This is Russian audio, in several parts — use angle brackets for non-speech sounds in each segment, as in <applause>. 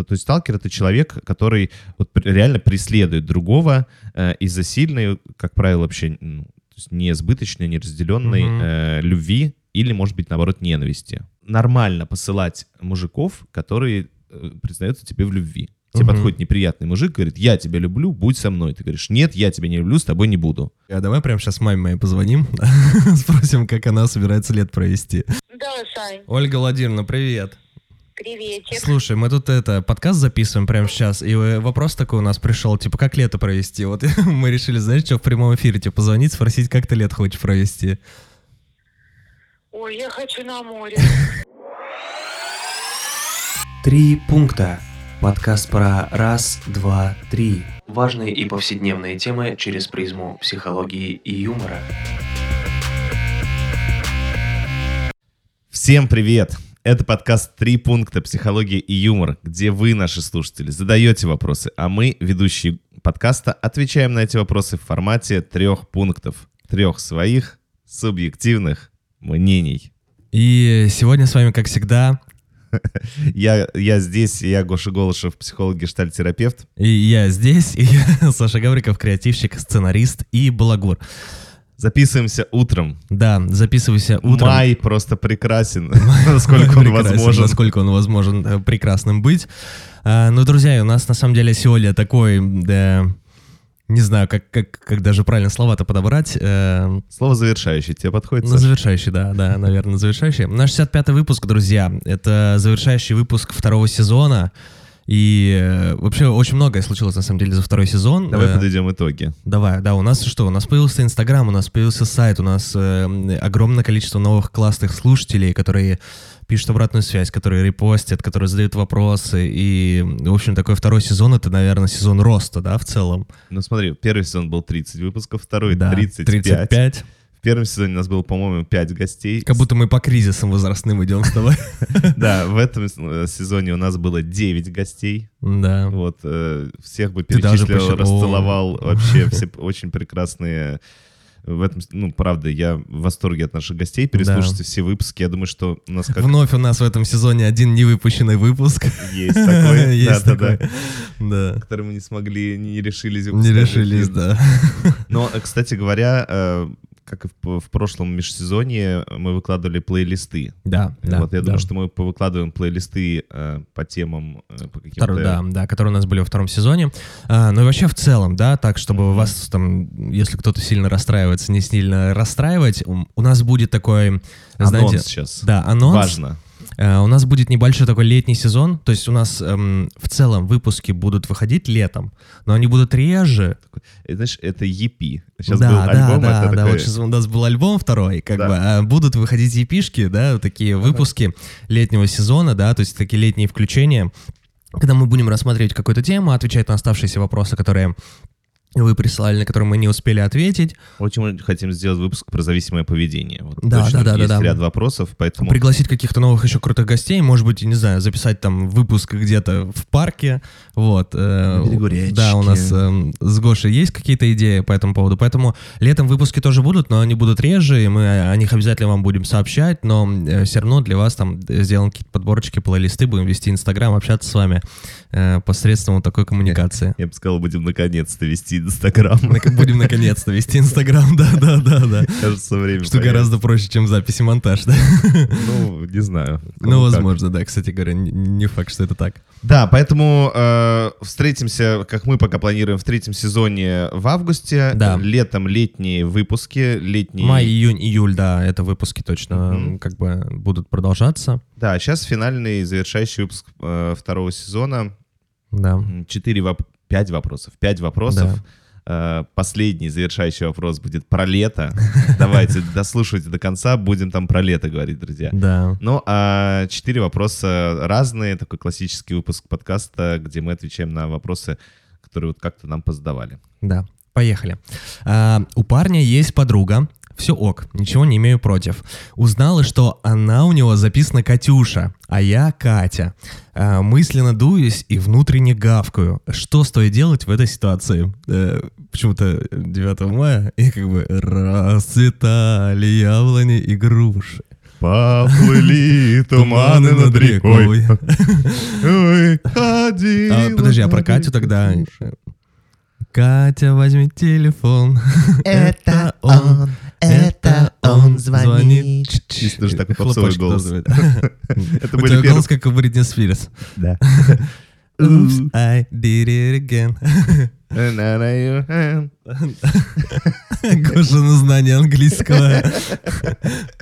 что, то есть сталкер это человек, который вот реально преследует другого э, из-за сильной, как правило, вообще ну, то есть не избыточной, не разделенной Мгм. э, любви или, может быть, наоборот, ненависти. Нормально посылать мужиков, которые э, признаются тебе в любви. Тебе Мгм. подходит неприятный мужик, говорит, я тебя люблю, будь со мной. Ты говоришь, нет, я тебя не люблю, с тобой не буду. А давай прямо сейчас маме моей позвоним, <laughs> спросим, как она собирается лет провести. Да, Сань, Ольга Владимировна, привет. Приветик. Слушай, мы тут это подкаст записываем прямо сейчас, и э, вопрос такой у нас пришел, типа, как лето провести? Вот <laughs> мы решили, знаешь, что в прямом эфире тебе позвонить, спросить, как ты лето хочешь провести. Ой, я хочу на море. Три пункта. Подкаст про раз, два, три. Важные и повседневные темы через призму психологии и юмора. Всем привет! Это подкаст «Три пункта. Психология и юмор», где вы, наши слушатели, задаете вопросы, а мы, ведущие подкаста, отвечаем на эти вопросы в формате трех пунктов. Трех своих субъективных мнений. И сегодня с вами, как всегда, <laughs> Я, я здесь, я Гоша Голышев, психолог, гештальтерапевт. и я здесь, и я <laughs> Саша Гавриков, креативщик, сценарист и балагур. Записываемся утром. Да, записывайся утром. Май просто прекрасен, <laughs> насколько он возможен. Насколько он возможен прекрасным быть. А, ну, друзья, у нас на самом деле сегодня такой, не знаю, как, как, как даже правильно слова-то подобрать. э, Слово завершающее тебе подходит, Ну, завершающий, да, да, наверное, завершающий. Наш 65-й выпуск, друзья, это завершающий выпуск второго сезона. И э, вообще очень многое случилось, на самом деле, за второй сезон. Давай Э, подведем итоги. Давай, да, у нас что? У нас появился Инстаграм, у нас появился сайт, у нас э, огромное количество новых классных слушателей, которые пишут обратную связь, которые репостят, которые задают вопросы. И, в общем, такой второй сезон — это, наверное, сезон роста, да, в целом? Ну смотри, первый сезон был 30 выпусков, второй да, 35. 35. В первом сезоне у нас было, по-моему, 5 гостей. Как будто мы по кризисам возрастным идем с тобой. <laughs> Да, в этом э, сезоне у нас было 9 гостей. Да. Вот, э, всех бы перечислил, расцеловал. Вообще <laughs> все очень прекрасные. В этом, ну, правда, я в восторге от наших гостей. Переслушайте все выпуски. Я думаю, что у нас как Вновь у нас в этом сезоне один невыпущенный выпуск. есть такой. <laughs> Есть такой. Да. Который мы не смогли, не решились Не решились, да. Но, э, кстати говоря, э, как и в, в прошлом межсезонье, мы выкладывали плейлисты. Да, да. вот, я да. думаю, что мы повыкладываем плейлисты э, по темам, э, по каким-то... Второй, да, да, которые у нас были во втором сезоне. А, ну и вообще в целом, да, так, чтобы вас там, если кто-то сильно расстраивается, не сильно расстраивать, у, у нас будет такой, Анонс знаете, сейчас. да, анонс. Важно. Э, у нас будет небольшой такой летний сезон, то есть у нас эм, в целом выпуски будут выходить летом, но они будут реже. Это, знаешь, это EP. Сейчас да, был да, альбом, да, это да, такой- вот сейчас у нас был альбом второй, как Да. бы, а будут выходить епишки, да, такие выпуски летнего сезона, да, то есть такие летние включения, когда мы будем рассматривать какую-то тему, отвечать на оставшиеся вопросы, которые вы прислали, на которые мы не успели ответить, Очень хотим сделать выпуск про зависимое поведение. Вот Да, точно да, да, есть да, да. ряд вопросов, поэтому... пригласить каких-то новых еще крутых гостей, может быть, не знаю, записать там выпуск где-то в парке, вот. э. Да, у нас эм, с Гошей есть какие-то идеи по этому поводу, поэтому летом выпуски тоже будут, но они будут реже, и мы о них обязательно вам будем сообщать, но все равно для вас там сделаем какие-то подборочки, плейлисты, будем вести Инстаграм, общаться с вами э, посредством вот такой коммуникации. <laughs> Я бы сказал, будем наконец-то вести Инстаграм. Будем наконец-то вести Инстаграм, да-да-да-да. <laughs> Кажется, время Что гораздо проще, чем запись и монтаж, да? <laughs> Ну, не знаю. Ну, возможно, да, кстати говоря, не- факт, что это так. Да, поэтому э, встретимся, как мы пока планируем, в третьем сезоне в августе. Да. Летом летние выпуски, летние... Май, июнь, июль, да, это выпуски точно Мгм. как бы будут продолжаться. Да, сейчас финальный завершающий выпуск э, второго сезона. Да. Четыре, воп- пять вопросов. Пять вопросов. Э, Последний завершающий вопрос будет про лето. <laughs> Давайте, дослушайте до конца, будем там про лето говорить, друзья. Да. Ну, а четыре вопроса разные, такой классический выпуск подкаста, где мы отвечаем на вопросы, которые вот как-то нам позадавали. Да. Поехали. А, у парня есть подруга. Все ок, ничего не имею против. Узнала, что она у него записана Катюша, а я Катя. А, мысленно дуюсь и внутренне гавкаю. Что стоит делать в этой ситуации? Э, почему-то 9 мая и как бы расцветали яблони и груши. Поплыли <laughs> туманы над рекой. <laughs> Ой, А, подожди, а про Катю тогда... Катя, возьми телефон. Это он, это он звонит. Чисто же такой попсовый голос. <laughs> <laughs> Это были голос как у Бритни Спирс. Да. <laughs> Oops, I did it again. Гоша на знание английского.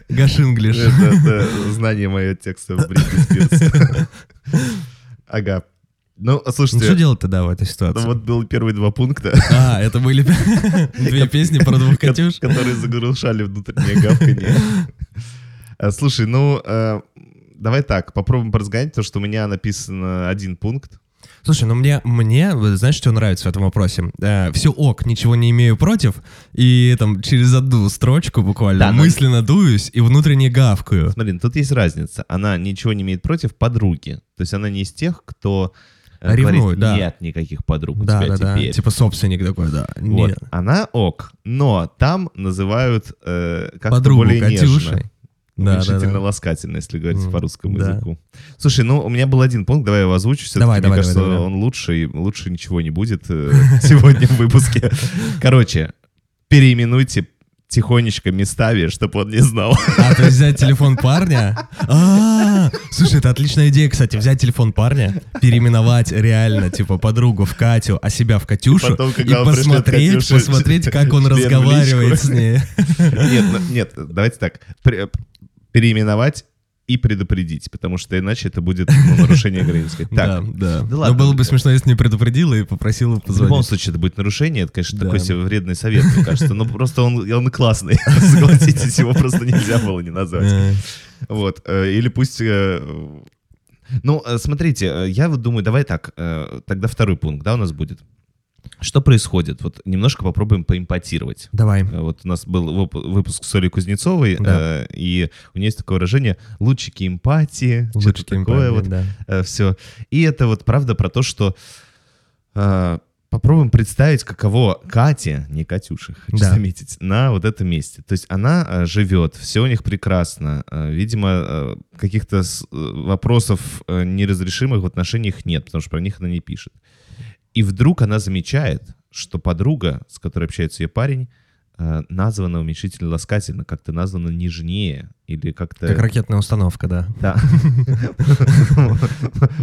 Гашинглиш. Это, это знание мое текста в Бритни Спирс. Ага. Ну, Ну, слушайте, что делать тогда в этой ну, ситуации? вот был первые два пункта, А, это были <laughs> две песни про двух Катюш? которые заглушали внутреннее гавканье. А, Слушай, ну, э, давай так, попробуем поразгонять то, что у меня написано один пункт. Слушай, ну мне, мне, знаешь, что нравится в этом вопросе? все ок, ничего не имею против, и там через одну строчку буквально Да, но- мысленно дуюсь и внутренне гавкаю. Смотри, ну, тут есть разница. Она ничего не имеет против подруги. То есть она не из тех, кто э, Ревнует, говорит, да. нет никаких подруг у Да, тебя да, да. теперь. Типа собственник такой, да. Вот. Нет. Она ок, но там называют э, как-то Подругу более Катюшей. нежно. Да, да, Уменьшительно да. ласкательно, если говорить М, по русскому да. языку. Слушай, ну у меня был один пункт, давай я его озвучу. Все-таки, Давай, мне давай, кажется, давай, давай. он лучше, и лучше ничего не будет э, <laughs> сегодня в выпуске. <laughs> Короче, переименуйте тихонечко местами, чтобы он не знал. А, то есть взять телефон парня? А, слушай, это отличная идея, кстати, взять телефон парня, переименовать реально, типа, подругу в Катю, а себя в Катюшу, Потом, и посмотреть, посмотреть, <laughs> как он разговаривает с ней. Нет, ну, нет, давайте так. Переименовать и предупредить, потому что иначе это будет ну, нарушение границ. Сказать, <laughs> Да, Так, да. да Но ладно. было бы смешно, если не предупредила и попросила В любом позвонить. случае, это будет нарушение. Это, конечно, Да. такой себе вредный совет, мне кажется. Но просто он, он классный. <laughs> Согласитесь, его просто нельзя было не назвать. Вот. э, Или пусть... э, Ну, э, смотрите, я вот думаю, давай так, тогда второй пункт, да, у нас будет. Что происходит? Вот немножко попробуем поимпотировать. Давай. Э, Вот у нас был выпуск с Олей Кузнецовой, Да. э, и у нее есть такое выражение «лучики эмпатии», что-то Лучики такое вот да. все. И это вот правда про то, что э, попробуем представить, каково Кате, не Катюше, хочу Да. заметить, на вот этом месте. То есть она э, живет, все у них прекрасно. Э, видимо, э, каких-то с- э, вопросов э, неразрешимых в отношениях нет, потому что про них она не пишет. И вдруг она замечает, что подруга, с которой общается ее парень, э, названа уменьшительно ласкательно, как-то названа нежнее или как-то... Как ракетная установка, да. Да.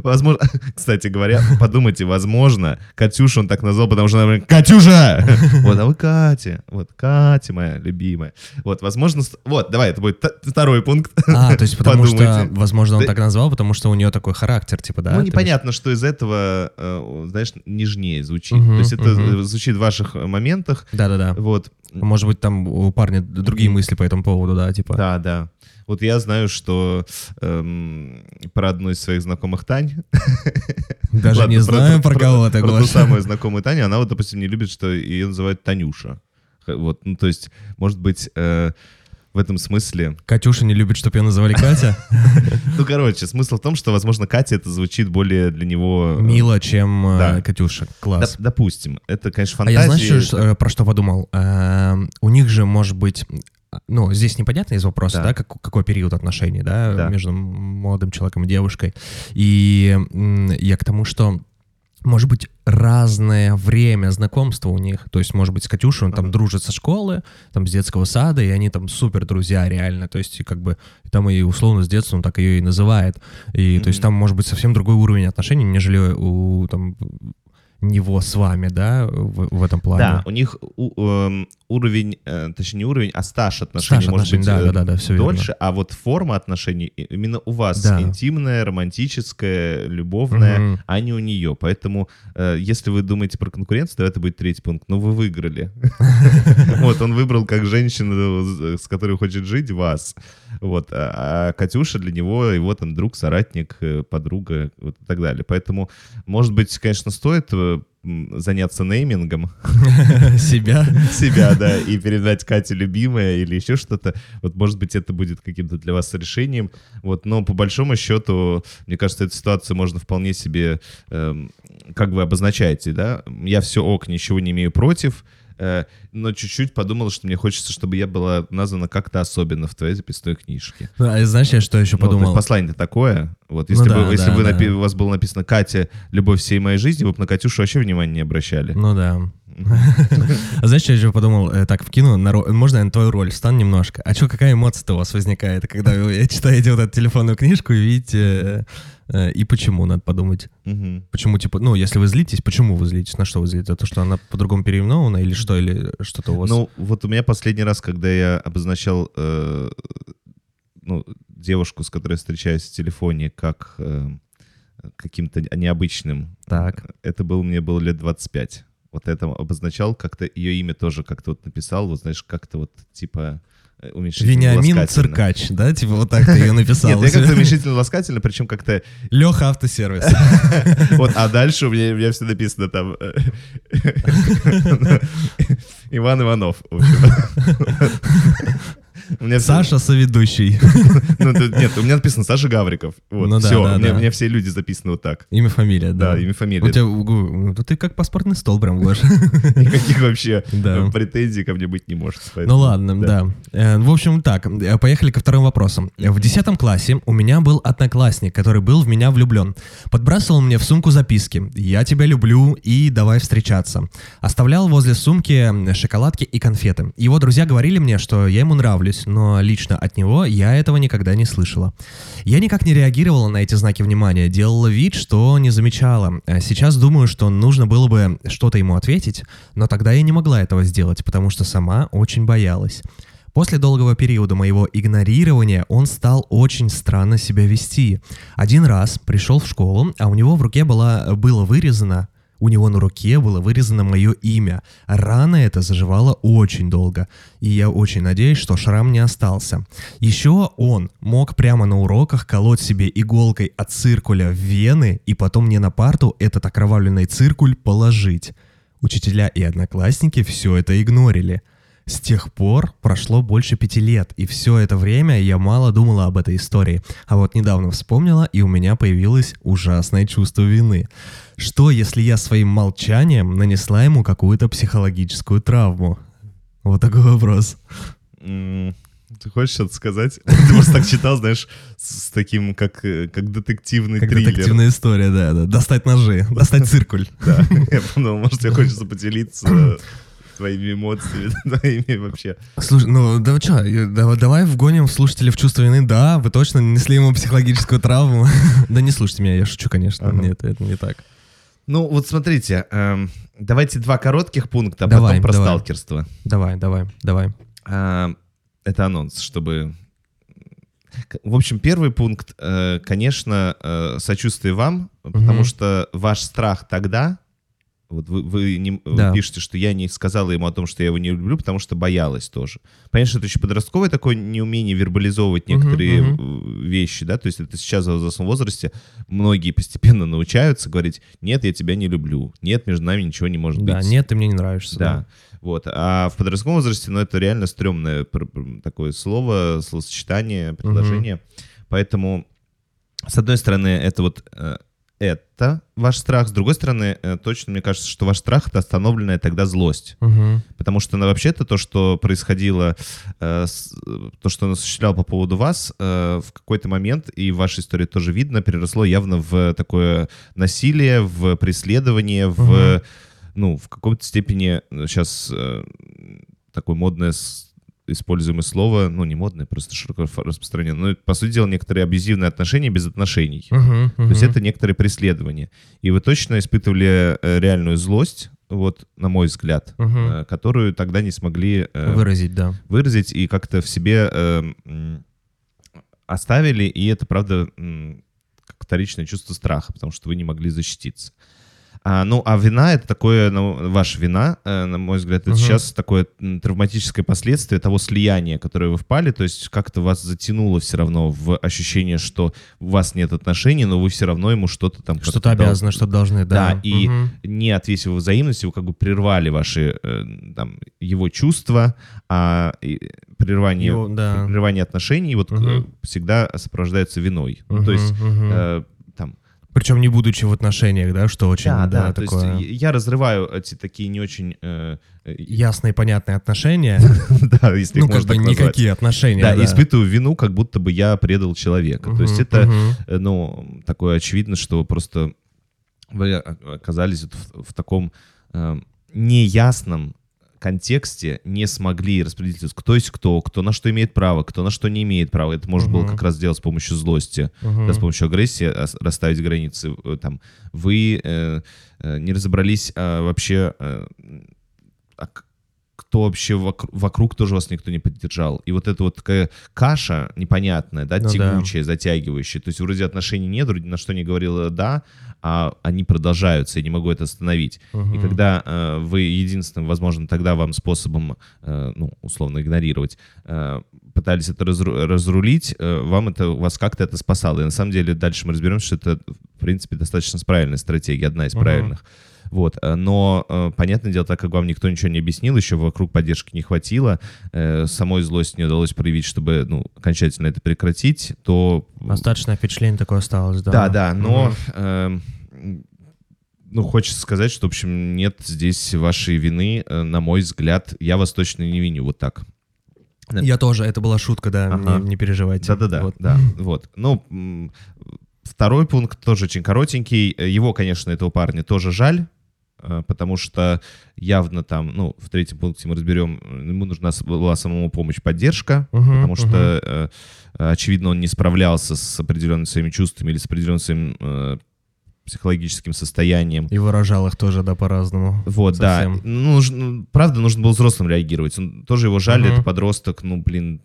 Возможно, кстати говоря, подумайте, возможно, Катюшу он так назвал, потому что она говорит, Катюша! Вот, а вы Катя. Вот, Катя моя любимая. Вот, возможно, вот, давай, это будет второй пункт. А, то есть потому что, возможно, он так назвал, потому что у нее такой характер, типа, да? Ну, непонятно, что из этого, э, знаешь, нежнее звучит. То есть это звучит в ваших моментах. Да-да-да. Вот, Может быть, там у парня другие мысли по этому поводу, да, типа. да, да. Вот я знаю, что эм, про одну из своих знакомых Тань, Даже Ладно, не знаю, про, кого ты, Про ту самую знакомую Таню, она вот, допустим, не любит, что ее называют Танюша. Вот, ну, то есть, может быть, э, в этом смысле... Катюша не любит, чтобы ее называли Катя. Ну, короче, смысл в том, что, возможно, Катя это звучит более для него... э, Мило, чем э. Катюша. Класс. допустим. Это, конечно, А фантазия. я знаешь, э, про что подумал? Э, У них же, может быть, ну, здесь непонятно из вопроса, Да. да, как- какой период отношений, да, Да. между молодым человеком и девушкой. И я к тому, что может быть, разное время знакомства у них. То есть, может быть, с Катюшей он там Ага. дружит со школы, там, с детского сада, и они там супер друзья реально. То есть, и как бы, там и условно с детства он так ее и называет. И, то есть, там может быть совсем другой уровень отношений, нежели у, там, него с вами, да, в, в этом плане. Да, у них у- эм, уровень, э, точнее, не уровень, а стаж отношений Стаж может отношений, быть да, э, да, да, да, верно. дольше, а вот форма отношений именно у вас Да. интимная, романтическая, любовная, Мгм. а не у нее. Поэтому, э, если вы думаете про конкуренцию, то это будет третий пункт. Но вы выиграли. <laughs> Вот, он выбрал как женщину, с которой хочет жить, вас. Вот, а а Катюша для него его там друг, соратник, э, подруга, вот и так далее. Поэтому, может быть, конечно, стоит э, заняться неймингом <laughs> Себя. <laughs> себя, да, и передать Кате любимое или еще что-то. Вот, может быть, это будет каким-то для вас решением. Вот, но по большому счету, мне кажется, эту ситуацию можно вполне себе, эм, как вы обозначаете, да, я все ок, ничего не имею против, но чуть-чуть подумал, что мне хочется, чтобы я была названа как-то особенно в твоей записной книжке. Ну, а знаешь, я что еще Ну, подумал? послание такое. Вот, если, Ну да, бы, если да, бы да. напи- у вас было написано «Катя, любовь всей моей жизни», вы бы на Катюшу вообще внимания не обращали. Ну да. <laughs> А знаешь, я еще подумал? Э, Так, вкину, на ро- можно я на твою роль встану немножко? А что, какая эмоция-то у вас возникает, когда вы читаете вот эту телефонную книжку и видите... э, э, И почему, надо подумать. Мгм. Почему, типа, ну, если вы злитесь, почему вы злитесь? На что вы злитесь? За то, что она по-другому переименована или что? Или что-то у вас... Ну, вот у меня последний раз, когда я обозначал э, ну, девушку, с которой я встречаюсь в телефоне, как э, каким-то необычным, Так. это был, мне было лет 25. Вот это обозначал, как-то ее имя тоже как-то вот написал, вот знаешь, как-то вот типа э, уменьшительно Вениамин. Циркач, да? Типа вот так ты ее написал. Нет, я как-то уменьшительно ласкательно, причем как-то Леха Автосервис. <laughs> Вот, а дальше у меня, у меня все написано там э, <laughs> <laughs> Иван Иванов. У меня Саша соведущий. <laughs> ну, нет, у меня написано Саша Гавриков. Вот, Ну да, все, да, у, меня, да. у меня все люди записаны вот так. Имя, фамилия, да. Да, имя, У фамилия. тебя, ну, ты как паспортный стол прям, Гоша. <laughs> Никаких вообще Да. э, претензий ко мне быть не может. Ну поэтому, ладно, да. Э, В общем, так, э, поехали ко вторым вопросам. В 10 классе у меня был одноклассник, который был в меня влюблен. Подбрасывал мне в сумку записки «Я тебя люблю» и «Давай встречаться». Оставлял возле сумки шоколадки и конфеты. Его друзья говорили мне, что я ему нравлюсь, но лично от него я этого никогда не слышала. Я никак не реагировала на эти знаки внимания, делала вид, что не замечала. А Сейчас думаю, что нужно было бы что-то ему ответить, но тогда я не могла этого сделать, потому что сама очень боялась. После долгого периода моего игнорирования он стал очень странно себя вести. Один раз пришел в школу, а у него в руке была, было вырезано у него на руке было вырезано мое имя. Рана эта заживала очень долго. И я очень надеюсь, что шрам не остался. Еще он мог прямо на уроках колоть себе иголкой от циркуля в вены и потом мне на парту этот окровавленный циркуль положить. Учителя и одноклассники все это игнорили. С тех пор прошло больше пяти лет, и все это время я мало думала об этой истории. А вот недавно вспомнила, и у меня появилось ужасное чувство вины. Что, если я своим молчанием нанесла ему какую-то психологическую травму? Вот такой вопрос. Ты хочешь что-то сказать? Ты просто так читал, знаешь, с с таким, как, э, как детективный Как триллер. детективная история, да, да. Достать ножи, достать циркуль. Да, <laughs> я подумал, может, тебе хочется поделиться <clears throat> твоими эмоциями, <laughs> твоими вообще. Слушай, ну да что, давай, вгоним слушателей в чувство вины. Да, вы точно нанесли ему психологическую травму. <laughs> Да не слушайте меня, я шучу, конечно. Ага. Нет, это не так. Ну, вот смотрите, эм, давайте два коротких пункта, а Давай, потом про давай. сталкерство. Давай, давай, давай. А, Это анонс, чтобы... В общем, первый пункт, э, конечно, э, сочувствие вам, потому Мгм. что ваш страх тогда, вот вы, вы не- вы Да. пишете, что я не сказала ему о том, что я его не люблю, потому что боялась тоже. Понятно, что это еще подростковое такое неумение вербализовывать некоторые э, вещи, да, то есть это сейчас в взрослом возрасте многие постепенно научаются говорить, нет, я тебя не люблю, нет, между нами ничего не может Да, быть. нет, ты мне не нравишься. Да. Вот. А в подростковом возрасте, ну, это реально стрёмное такое слово, словосочетание, предложение. Поэтому, с одной стороны, это вот э, это ваш страх, с другой стороны, э, точно мне кажется, что ваш страх — это остановленная тогда злость. Мгм. Потому что ну, вообще-то то, что происходило, э, с- то, что он осуществлял по поводу вас, э, в какой-то момент, и в вашей истории тоже видно, переросло явно в такое насилие, в преследование, в, ну, в какой-то степени сейчас такое модное используемое слово, ну, не модное, просто широко распространенное, но, по сути дела, некоторые абьюзивные отношения без отношений. Мгм, То есть это некоторые преследования. И вы точно испытывали э, реальную злость, вот, на мой взгляд, э, которую тогда не смогли э, Выразить, да. выразить и как-то в себе оставили, и это, правда, вторичное чувство страха, потому что вы не могли защититься. А, ну, а вина — это такое, ну, ваша вина, э, на мой взгляд, это Мгм. сейчас такое травматическое последствие того слияния, которое вы впали, то есть как-то вас затянуло все равно в ощущение, что у вас нет отношений, но вы все равно ему что-то там... Что-то дол- обязаны, что должны, да. Да, и Мгм. не ответив взаимности, вы как бы прервали ваши, э, там, его чувства, а прерывание, Его- да. прерывание отношений вот э, всегда сопровождается виной. Ну, Мгм, то есть мгм. э, Причем не будучи в отношениях, да, что очень, Да, да, да, то такое... есть я разрываю эти такие не очень... э, э, Ясные, понятные отношения. <laughs> Да, если Ну, их как можно так назвать. никакие отношения. Да, испытываю вину, как будто бы я предал человека. То есть это, э, ну, такое очевидно, что просто вы оказались в таком э, неясном контексте, не смогли распределить, кто есть кто, кто на что имеет право, кто на что не имеет права. Это можно было Мгм. как раз сделать с помощью злости, Мгм. да, с помощью агрессии ос- расставить границы. Э, Там, вы э, э, не разобрались а, вообще, э, а кто вообще вокруг, вокруг тоже вас никто не поддержал. И вот эта вот такая каша непонятная, да, Ну да. тягучая, затягивающая. То есть вроде отношений нет, вроде на что не говорила «да», а они продолжаются, я не могу это остановить. И Мгм. когда э, вы единственным, возможно, тогда вам способом, э, ну, условно, игнорировать, э, пытались это разру- разрулить, э, вам это, вас как-то это спасало. И на самом деле дальше мы разберемся, что это, в принципе, достаточно правильная стратегия, одна из Мгм. правильных. Вот, э, но, э, понятное дело, так как вам никто ничего не объяснил, еще вокруг поддержки не хватило, э, самой злость не удалось проявить, чтобы, ну, окончательно это прекратить, то... Остаточное впечатление такое осталось, да. Да, да, но... Эм, ну, хочется сказать, что, в общем, нет здесь вашей вины, на мой взгляд, я вас точно не виню, вот так. Я тоже, это была шутка, да, Ага. не, не переживайте. Да-да-да, Вот. да, вот. Ну, второй пункт тоже очень коротенький. Его, конечно, этого парня тоже жаль, потому что явно там, ну, в третьем пункте мы разберем, э, ему нужна была самому помощь, поддержка, Мгм, потому мгм. что, э, очевидно, он не справлялся с определенными своими чувствами или с определенным своим э, психологическим состоянием. И выражал их тоже, да, по-разному. Вот, Совсем. да. Ну, нужно- ну, правда, нужно было взрослым реагировать. Он, тоже его жаль, Мгм. это подросток, ну, блин,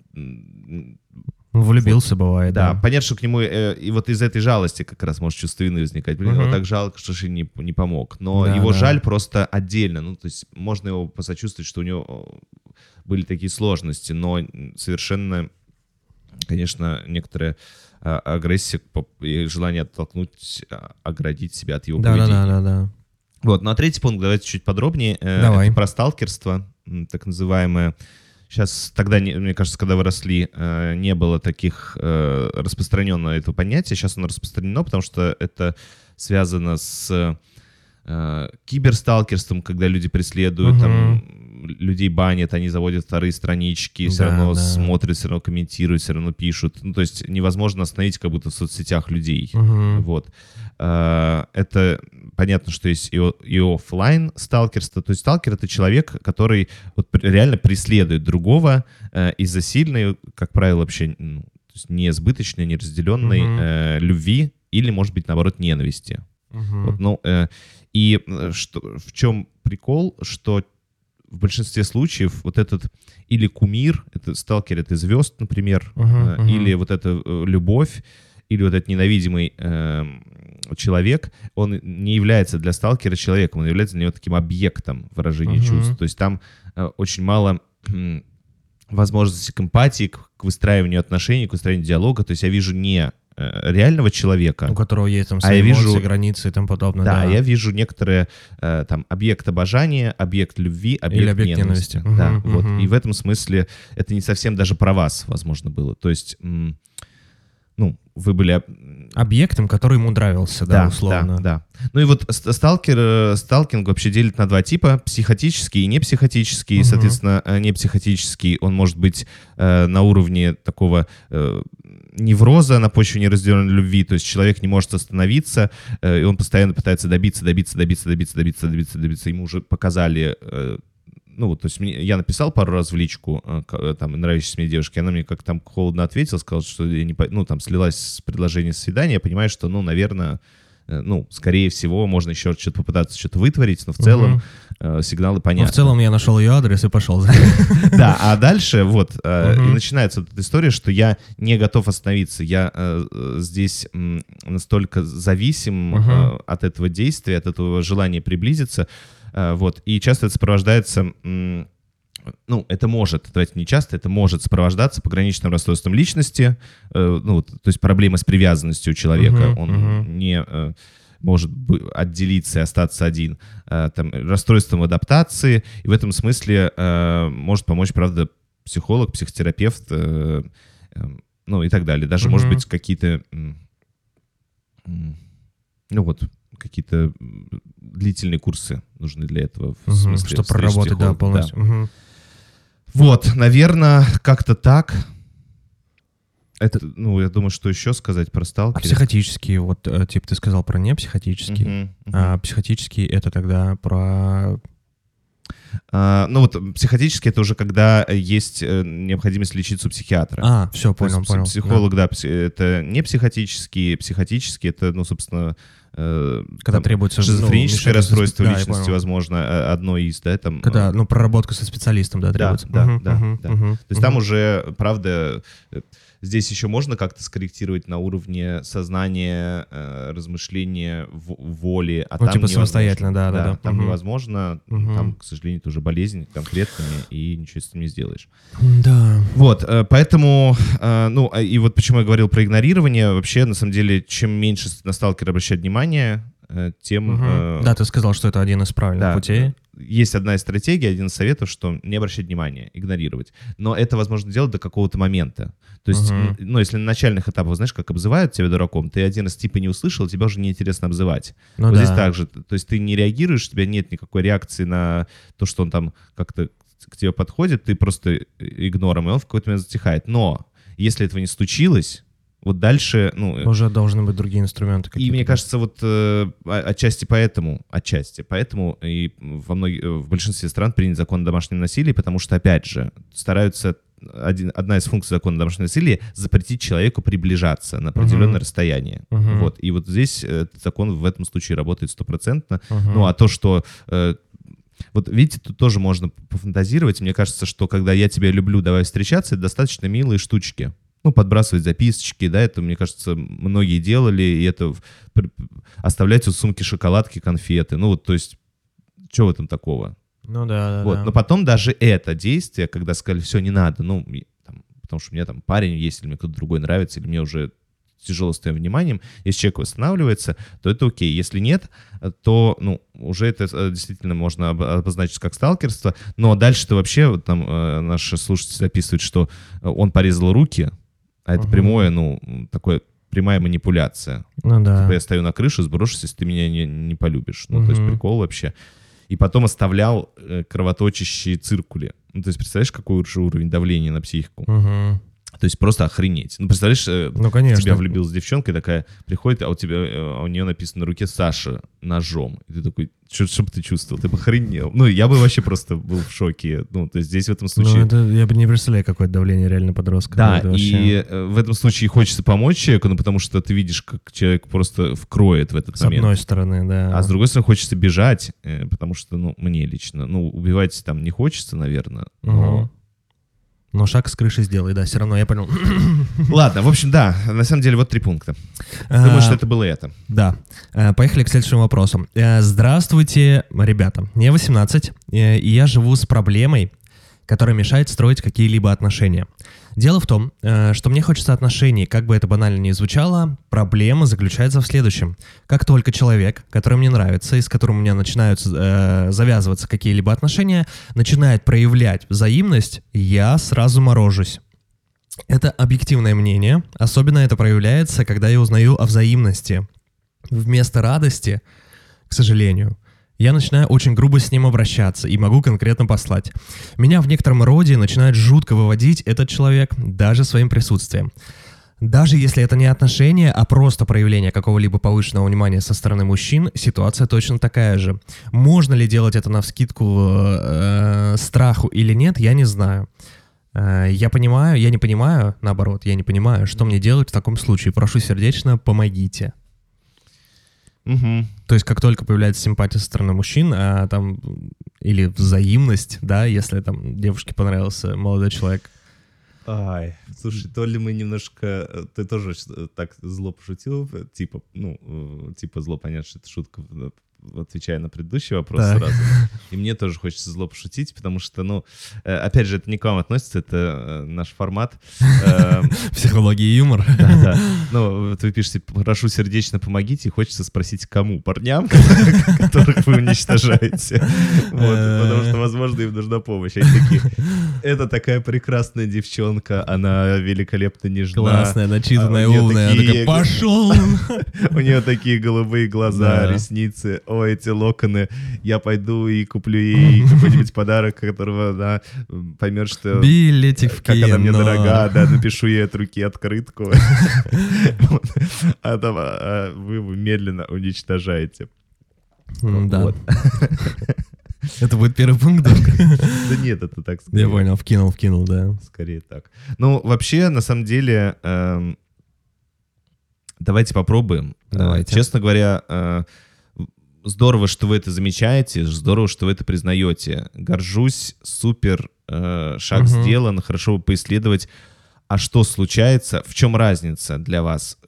Ну, Влюбился, бывает, да, да. понятно, что к нему э, и вот из этой жалости как раз может чувство вины возникать. Блин, Мгм. его так жалко, что же не, не помог. Но Да, его да. жаль просто отдельно. Ну, то есть можно его посочувствовать, что у него э, были такие сложности, но совершенно, конечно, некоторая а, агрессия и желание оттолкнуть, а, оградить себя от его Да, да, поведения. да, да, да. Вот, ну а третий пункт, давайте чуть подробнее. Э, Давай. это про сталкерство, так называемое. Сейчас, тогда, не- мне кажется, когда вы росли, э, не было таких э, распространенного этого понятия. Сейчас оно распространено, потому что это связано с э, киберсталкерством, когда люди преследуют, Мгм. там, людей банят, они заводят вторые странички, все Да, равно да. смотрят, все равно комментируют, все равно пишут. Ну, то есть невозможно остановить как будто в соцсетях людей. Мгм. Вот. А, Это понятно, что есть и, и офлайн сталкерство. То есть сталкер — это человек, который вот реально преследует другого э, из-за сильной, как правило, вообще ну, неизбыточной, неразделенной Мгм. э, любви или, может быть, наоборот, ненависти. Мгм. Вот, ну, э, и э, что, в чем прикол, что в большинстве случаев вот этот или кумир, это сталкер, это звезд, например, э, мгм. или вот эта э, любовь, или вот этот ненавидимый эм, человек, он не является для сталкера человеком, он является для него таким объектом выражения Мгм. чувств. То есть там э, очень мало возможности к эмпатии, к, к выстраиванию отношений, к выстраиванию диалога. То есть я вижу не э, реального человека, У которого есть там А свои вижу- эмоции, границы и тому подобное. да, я вижу некоторые э, там объект обожания, объект любви, объект, объект ненависти. ненависти. Да, Мгм, вот. И в этом смысле это не совсем даже про вас, возможно, было. То есть, ну, вы были... об- Объектом, который ему нравился, да, условно. Да, да. Ну и вот ст- сталкер, э, сталкинг вообще делит на два типа. Психотический и непсихотический. Мгм. Соответственно, э, непсихотический, он может быть э, на уровне такого э, невроза на почве неразделенной любви. То есть человек не может остановиться, э, и он постоянно пытается добиться, добиться, добиться, добиться, добиться, добиться, добиться. Ему уже показали... э, ну, вот, то есть мне, я написал пару раз в личку, э, э, там, нравящейся мне девушке, она мне как там холодно ответила, сказала, что я не, ну, там, слилась с предложением свидания, я понимаю, что, ну, наверное, э, ну, скорее всего, можно еще что-то попытаться что-то вытворить, но в целом Мгм. Э, сигналы Ну, понятны. в целом я нашел ее адрес и пошел. <laughs> Да, а дальше вот э, и начинается эта история, что я не готов остановиться. Я э, здесь настолько зависим от этого действия, от этого желания приблизиться. Вот. И часто это сопровождается... ну, это может, давайте не часто, это может сопровождаться пограничным расстройством личности, э, ну, то есть проблема с привязанностью у человека, Мгм, он мгм. не э, может отделиться и остаться один, э, там, расстройством адаптации, и в этом смысле э, может помочь, правда, психолог, психотерапевт, э, э, ну и так далее. Даже, может Мгм. быть, какие-то... Ну вот, какие-то длительные курсы нужны для этого. В Мгм, смысле, Чтобы проработать, да, полностью. Мгм. Вот, наверное, как-то так. Это, ну, я думаю, что еще сказать про А сталкеров. психотические, вот, типа, ты сказал про непсихотические. Мгм, мгм. А психотические это тогда про... А, ну вот психотически это уже когда есть э, необходимость лечиться у психиатра. А, все, есть понял, понял. Психолог, да, пси- это не психотические, психотические это, ну, собственно, э, Когда там, требуется, ну, шизофреническое вмешательство расстройство да, личности, возможно, одно из, да, там. Когда, ну, проработка со специалистом, да, Да, требуется. да, Мгм, да, мгм, да. мгм, То есть там мгм. уже, правда, здесь еще можно как-то скорректировать на уровне сознания, э, размышления, в- воли, а Ну, там типа самостоятельно, да, да, да. Там Мгм. невозможно, Мгм. там, к сожалению, это уже болезнь конкретными, и ничего с этим не сделаешь. Да. Вот, э, поэтому, э, ну, а- и вот почему я говорил про игнорирование, вообще, на самом деле, чем меньше на сталкера обращать внимание, тем... Мгм. э, Да, ты сказал, что это один из правильных да, путей. есть одна из стратегий, один из советов, что не обращать внимания, игнорировать. Но это возможно делать до какого-то момента. То есть, м, ну, если на начальных этапах, знаешь, как обзывают тебя дураком, ты один раз типа не услышал, тебя уже неинтересно обзывать. Ну вот да. здесь так же. То есть ты не реагируешь, у тебя нет никакой реакции на то, что он там как-то к тебе подходит, ты просто игнором, и он в какой-то момент затихает. Но если этого не случилось, вот дальше, ну, э, Уже должны быть другие инструменты и мне кажется, вот э, отчасти поэтому, отчасти поэтому и во многих, в большинстве стран принят закон о домашнем насилии, потому что, опять же, стараются один, одна из функций закона о домашнем насилии запретить человеку приближаться на определенное Мгм. расстояние. Мгм. Вот. И вот здесь э, этот закон в этом случае работает стопроцентно. Мгм. Ну, а то, что... э, вот видите, тут тоже можно пофантазировать. Мне кажется, что когда я тебя люблю, давай встречаться, это достаточно милые штучки. Ну, подбрасывать записочки, да, это, мне кажется, многие делали, и это оставлять в сумке шоколадки, конфеты. Ну, вот, то есть, что в этом такого? Ну да, да, вот. да. Но потом даже это действие, когда сказали, все, не надо, ну, там, потому что у меня там парень есть, или мне кто-то другой нравится, или мне уже тяжело с твоим вниманием, если человек восстанавливается, то это окей. Если нет, то, ну, уже это э, действительно можно об- обозначить как сталкерство, но дальше ты вообще, вот там э, наши слушатели описывают, что он порезал руки, а это Мгм. прямое, ну, такое прямая манипуляция. Ну да. Типа я стою на крыше, сброшусь, если ты меня не, не полюбишь. Ну, то есть прикол вообще. И потом оставлял э, кровоточащие циркули. Ну, то есть представляешь, какой уже уровень давления на психику? Мгм. То есть просто охренеть. Ну, представляешь, э, Ну, конечно. тебя влюбилась девчонка, и такая приходит, а у тебя, а у нее написано на руке Саша ножом. И ты такой, что бы ты чувствовал? Ты бы охренел. Ну, я бы вообще просто был в шоке. Ну, то есть здесь в этом Ну, случае... это, я бы не представляю, какое давление реально подростка. Да, Это и вообще э, в этом случае хочется помочь человеку, ну, потому что ты видишь, как человек просто вкроет в этот С момент. одной стороны, да. А с другой стороны, хочется бежать, потому что, ну, мне лично, ну, убивать там не хочется, наверное. Но... Но шаг с крыши сделай, да, все равно, я понял. <coughs> Ладно, в общем, да, на самом деле вот три пункта. Думаю, А, что это было это. Да. Э, Поехали к следующему вопросу. Э, Здравствуйте, ребята. Мне 18, э, и я живу с проблемой, которая мешает строить какие-либо отношения. Дело в том, э, что мне хочется отношений, как бы это банально ни звучало, проблема заключается в следующем. Как только человек, который мне нравится и с которым у меня начинают э, завязываться какие-либо отношения, начинает проявлять взаимность, я сразу морожусь. Это объективное мнение. Особенно это проявляется, когда я узнаю о взаимности. Вместо радости, к сожалению, я начинаю очень грубо с ним обращаться и могу конкретно послать. Меня в некотором роде начинает жутко выводить этот человек даже своим присутствием. Даже если это не отношения, а просто проявление какого-либо повышенного внимания со стороны мужчин, ситуация точно такая же. Можно ли делать это на вскидку э, страху или нет, я не знаю. Э, Я понимаю, я не понимаю, наоборот, я не понимаю, что мне делать в таком случае. Прошу сердечно, помогите. Мгм. То есть, как только появляется симпатия со стороны мужчин, а там или взаимность, да, если там девушке понравился молодой человек. Ай, слушай, то ли мы немножко... э, Ты тоже э, так зло пошутил, типа, ну, э, типа зло, понятно, что это шутка, отвечая на предыдущий вопрос Так. сразу. И мне тоже хочется зло пошутить, потому что, ну, э, опять же, это не к вам относится, это э, наш формат. Эм, <laughs> Психология и юмор. Да, да. Ну, вот вы пишете, прошу сердечно помогите, и хочется спросить, кому? Парням, <laughs> которых вы уничтожаете. Вот, потому что, возможно, им нужна помощь. Они такие, это такая прекрасная девчонка, она великолепно нежна. Классная, начитанная, А умная. Она такая, пошел! <laughs> У нее такие голубые глаза, ресницы, о, эти локоны. Я пойду и куплю ей какой-нибудь <laughs> подарок, которого она поймет, что Билетик в как она мне кино. дорога, да, <laughs> напишу ей от руки открытку. <laughs> А там а, вы его медленно уничтожаете. Да. Это будет первый пункт. да? Да нет, это так скорее. Я понял, вкинул, вкинул, да. Скорее так. Ну, вообще, на самом деле, эм, давайте попробуем. Э, Давайте. Честно говоря, э, здорово, что вы это замечаете, здорово, что вы это признаете. Горжусь, супер, э, шаг Мгм. сделан, хорошо бы поисследовать, а что случается, в чем разница для вас?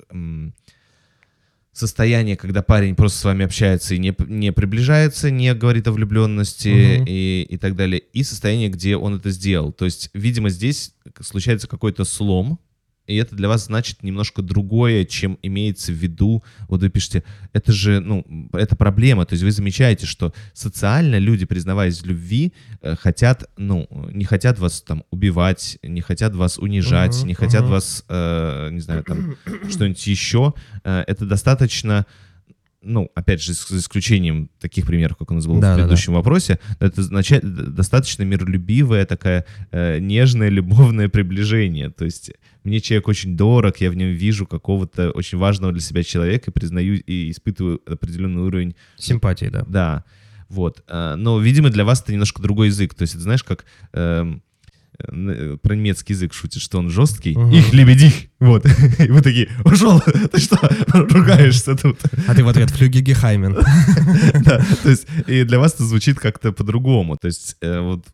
Состояние, когда парень просто с вами общается и не, не приближается, не говорит о влюбленности Мгм. и, и так далее, и состояние, где он это сделал. То есть, видимо, здесь случается какой-то слом, и это для вас значит немножко другое, чем имеется в виду. Вот вы пишете, это же, ну, это проблема. То есть вы замечаете, что социально люди, признаваясь в любви, э, хотят, ну, не хотят вас там убивать, не хотят вас унижать, Мгм, не хотят мгм. вас, э, не знаю, там, что-нибудь еще. Э, это достаточно ну, опять же, за исключением таких примеров, как у нас было Да, в да, да. предыдущем вопросе, это означает д- достаточно миролюбивое, такое э, нежное, любовное приближение. То есть мне человек очень дорог, я в нем вижу какого-то очень важного для себя человека, признаю и испытываю определенный уровень Симпатии, да. да, вот. А, Но, видимо, для вас это немножко другой язык. То есть, это знаешь, как э, про немецкий язык шутит, что он жесткий. Мгм. Их лебедих. Вот. <laughs> И вы такие, ушел, <laughs> ты что, ругаешься тут? А ты в ответ флюги Гехаймен. <laughs> Да, то есть, и для вас это звучит как-то по-другому. То есть, э, вот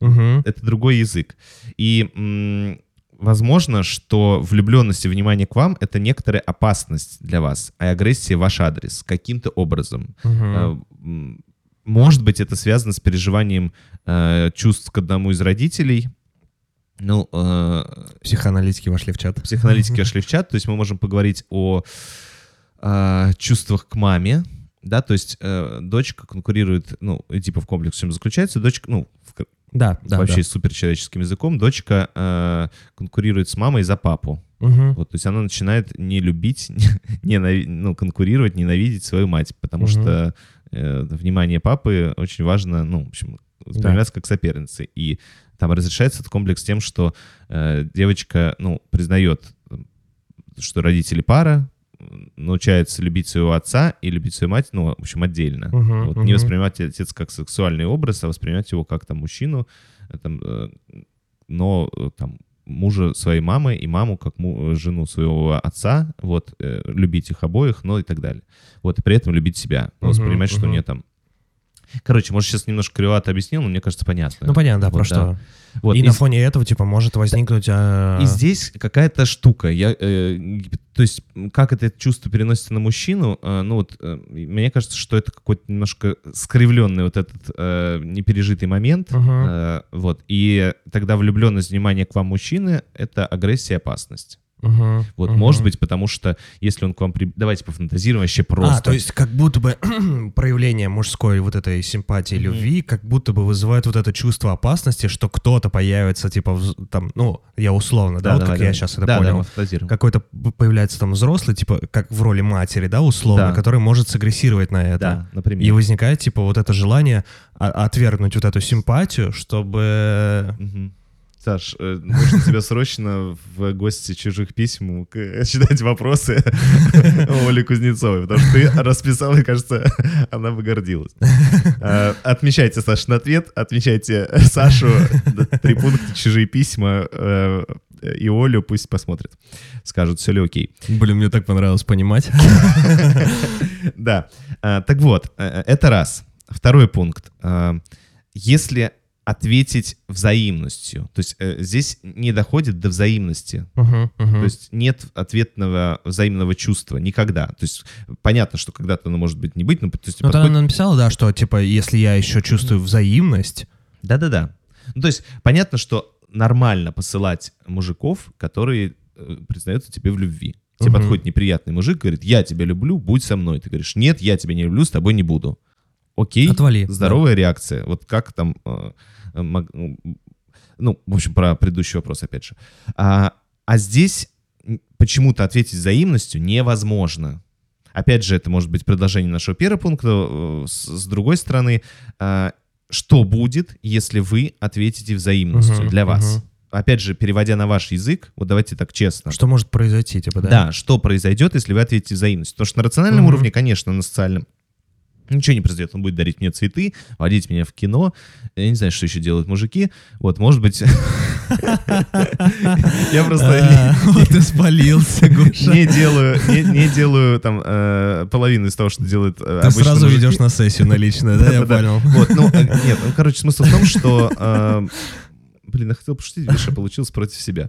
это другой язык. И возможно, что влюбленность и внимание к вам — это некоторая опасность для вас, а агрессия ваш адрес каким-то образом. Мгм. Может быть, это связано с переживанием э, чувств к одному из родителей. Ну, э, Психоаналитики вошли в чат. психоаналитики <laughs> вошли в чат, то есть мы можем поговорить о э, чувствах к маме, да, то есть э, дочка конкурирует, ну, типа в комплексе заключается, дочка, ну, в Да, да, вообще да. суперчеловеческим языком, дочка э, конкурирует с мамой за папу. Мгм. Вот, то есть она начинает не любить, <laughs> не, ну, конкурировать, ненавидеть свою мать, потому Мгм. что э, внимание папы очень важно, ну, в общем, восприниматься как соперницы. И там разрешается этот комплекс тем, что э, девочка, ну, признает, что родители пара, научается любить своего отца и любить свою мать, ну, в общем, отдельно. Мгм, Вот, не мгм. воспринимать отец как сексуальный образ, а воспринимать его как там мужчину, э, там, э, но там мужа своей мамы и маму как му- жену своего отца, вот, э, любить их обоих, ну и так далее. Вот, и при этом любить себя, Мгм, воспринимать, что у нее там... Короче, может, сейчас немножко кривато объяснил, но мне кажется, понятно. Ну, понятно, да, Вот, про что. Вот, И и на фоне этого, типа, может возникнуть... а, и здесь какая-то штука. Я, э, то есть, как это чувство переносится на мужчину, э, ну вот, э, мне кажется, что это какой-то немножко скривленный вот этот э, непережитый момент. Мгм. Э, вот. И тогда влюбленность, внимание к вам мужчины — это агрессия и опасность. Мгм, Вот, мгм. может быть, потому что если он к вам... при- Давайте пофантазируем вообще просто. А, то есть как будто бы <clears throat> проявление мужской вот этой симпатии, любви, как будто бы вызывает вот это чувство опасности, что кто-то появится, типа, вз- там, ну, я условно, да, вот давай, как давай. я сейчас это Да, да, понял. фантазируем. Какой-то появляется там взрослый, типа, как в роли матери, да, условно, Да. который может сагрессировать на это. Да, например. И возникает, типа, вот это желание а- отвергнуть вот эту симпатию, чтобы... Мгм. Саш, э, нужно тебя срочно в гости чужих писем к- читать вопросы Оли Кузнецовой, потому что ты расписал, и, кажется, она бы гордилась. Э, Отмечайте Сашин ответ, отмечайте Сашу, три пункта, чужие письма, э, и Олю пусть посмотрят. Скажут, все ли окей. Блин, мне так понравилось понимать. Да. А, Так вот, э, это раз. Второй пункт. А, Если ответить взаимностью. То есть э, здесь не доходит до взаимности. Мгм, мгм. То есть нет ответного взаимного чувства никогда. То есть понятно, что когда-то оно может быть не быть, но то есть Ну, тогда подходит- она написала, да, что, типа, если я еще чувствую взаимность, Да-да-да. Ну, то есть понятно, что нормально посылать мужиков, которые э, признаются тебе в любви. Тебе Мгм. подходит неприятный мужик, говорит, я тебя люблю, будь со мной. Ты говоришь, нет, я тебя не люблю, с тобой не буду. Окей, Отвали, здоровая реакция. Вот как там, э, э, мог- ну, в общем, про предыдущий вопрос опять же. А, а здесь почему-то ответить взаимностью невозможно. Опять же, это может быть продолжение нашего первого пункта. э, С, другой стороны, а, что будет, если вы ответите взаимностью Мгм, для вас? мгм. Опять же, переводя на ваш язык, вот давайте так честно. что может произойти, типа, да? Да, что произойдет, если вы ответите взаимностью? Потому что на рациональном Мгм. уровне, конечно, на социальном ничего не произойдет. Он будет дарить мне цветы, водить меня в кино. Я не знаю, что еще делают мужики. Вот, может быть... <laughs> Я просто А, <laughs> Вот и спалился, Гоша. не делаю, не, делаю там э, половину из того, что делают э, Ты сразу идешь на сессию на личное, да, я понял. Вот, ну, э, <laughs> нет, ну, короче, смысл в том, что... Блин, я хотел пошутить, видишь, а получилось против себя.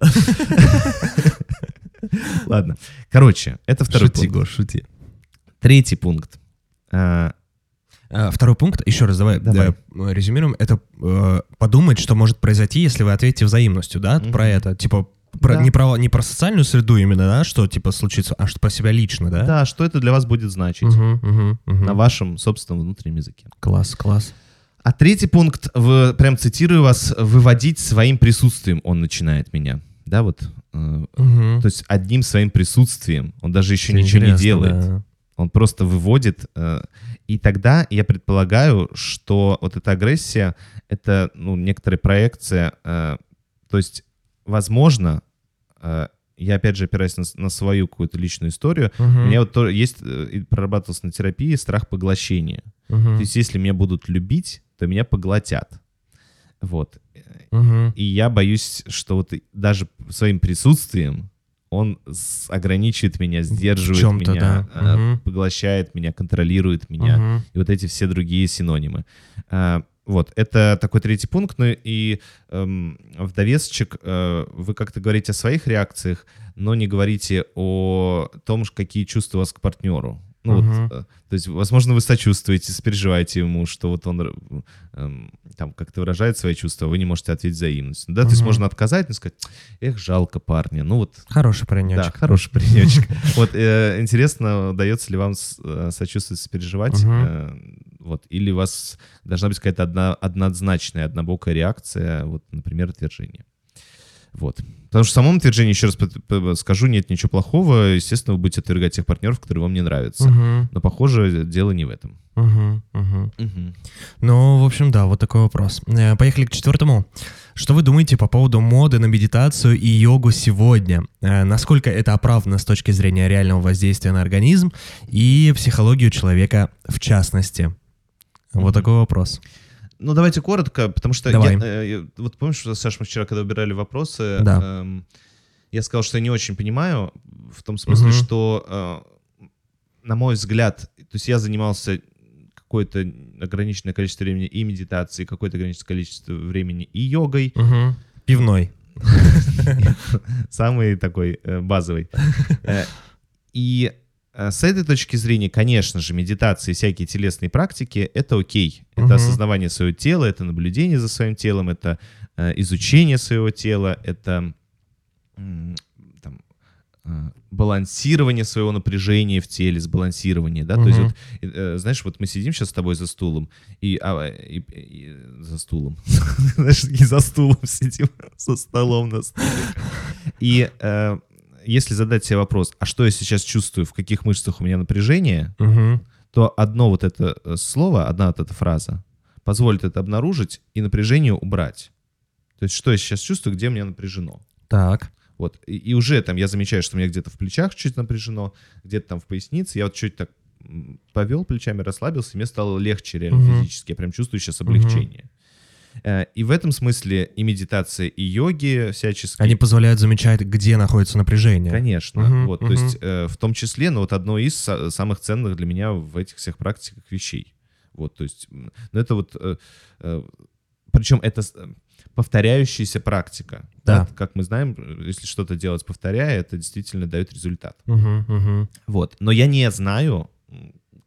Ладно. Короче, это второй Шути, пункт. Гош, шути. Третий пункт. А, Второй пункт, еще раз давай, Давай. да, резюмируем, это э, подумать, что может произойти, если вы ответите взаимностью, да, Мгм. про это, типа, про- Да. не, про, не про социальную среду именно, да, что, типа, случится, а что про себя лично, да? Да, что это для вас будет значить Мгм, мгм, мгм. на вашем собственном внутреннем языке. Класс, класс. А третий пункт, в, прям цитирую вас, выводить своим присутствием он начинает меня. Да, вот. э, Мгм. То есть одним своим присутствием он даже еще Это ничего не делает. да. Он просто выводит. э, И тогда я предполагаю, что вот эта агрессия — это ну, некоторая проекция. э, То есть, возможно, э, я опять же опираюсь на, на свою какую-то личную историю, Мгм, у меня вот то, есть, э, прорабатывался на терапии страх поглощения. мгм, То есть если меня будут любить, то меня поглотят. Вот. мгм. И я боюсь, что вот даже своим присутствием он ограничивает меня, сдерживает меня, да. Мгм. поглощает меня, контролирует меня. Мгм. И вот эти все другие синонимы. А, Вот, это такой третий пункт. Ну и эм, в довесочек э, вы как-то говорите о своих реакциях, но не говорите о том, какие чувства у вас к партнеру. Ну, Мгм. вот, э, то есть, возможно, вы сочувствуете, сопереживаете ему, что вот он э, эм, там как-то выражает свои чувства, а вы не можете ответить взаимностью. Да, то есть можно отказать, но сказать, эх, жалко парня. Ну вот, Хороший да, паренечек. хороший паренечек. <laughs> Вот э, интересно, удается ли вам сочувствовать, сопереживать, вот, или у вас должна быть какая-то одна, однозначная, однобокая реакция, вот, например, отвержение. Вот. Потому что в самом отвержении, еще раз скажу, нет ничего плохого. Естественно, вы будете отвергать тех партнеров, которые вам не нравятся. Мгм, Но, похоже, дело не в этом. мгм, мгм. Ну, в общем, да, вот такой вопрос. Э, Поехали к четвертому. Что вы думаете по поводу моды на медитацию и йогу сегодня? Э, Насколько это оправдано с точки зрения реального воздействия на организм и психологию человека в частности? Вот такой вопрос. Ну, давайте коротко, потому что... Давай. Я, э, я- вот помнишь, Саш, мы вчера, когда выбирали вопросы, Да. эм, я сказал, что я не очень понимаю, в том смысле, Мгм. что, э, на мой взгляд, то есть я занимался какое-то ограниченное количество времени и медитацией, какое-то ограниченное количество времени и йогой, Мгм. Пивной. <laughs> самый такой э, базовый. Э, И с этой точки зрения, конечно же, медитации и всякие телесные практики — это окей. Это Мгм. осознавание своего тела, это наблюдение за своим телом, это э, изучение своего тела, это там, э, балансирование своего напряжения в теле, сбалансирование, да, то есть вот, э, знаешь, вот мы сидим сейчас с тобой за стулом, и, а, и- и- за стулом, <laughs> знаешь, не за стулом сидим, <laughs> за столом на стуле. И э, если задать себе вопрос, а что я сейчас чувствую, в каких мышцах у меня напряжение, Мгм. то одно вот это э, слово, одна вот эта фраза позволит это обнаружить и напряжение убрать. То есть что я сейчас чувствую, где у меня напряжено. Так. Вот. И, и уже там я замечаю, что у меня где-то в плечах чуть напряжено, где-то там в пояснице. Я вот чуть так повел плечами, расслабился, и мне стало легче реально Мгм. физически. Я прям чувствую сейчас облегчение. Э, И в этом смысле и медитация, и йоги всячески... Они позволяют замечать, где находится напряжение. Конечно. Мгм, вот, мгм. То есть э, в том числе, но вот одно из са- самых ценных для меня в этих всех практиках вещей. Вот, то есть, ну это вот э, э, причем это повторяющаяся практика. Да. Как мы знаем, если что-то делать повторяя, это действительно дает результат. Мгм, мгм. Вот. Но я не знаю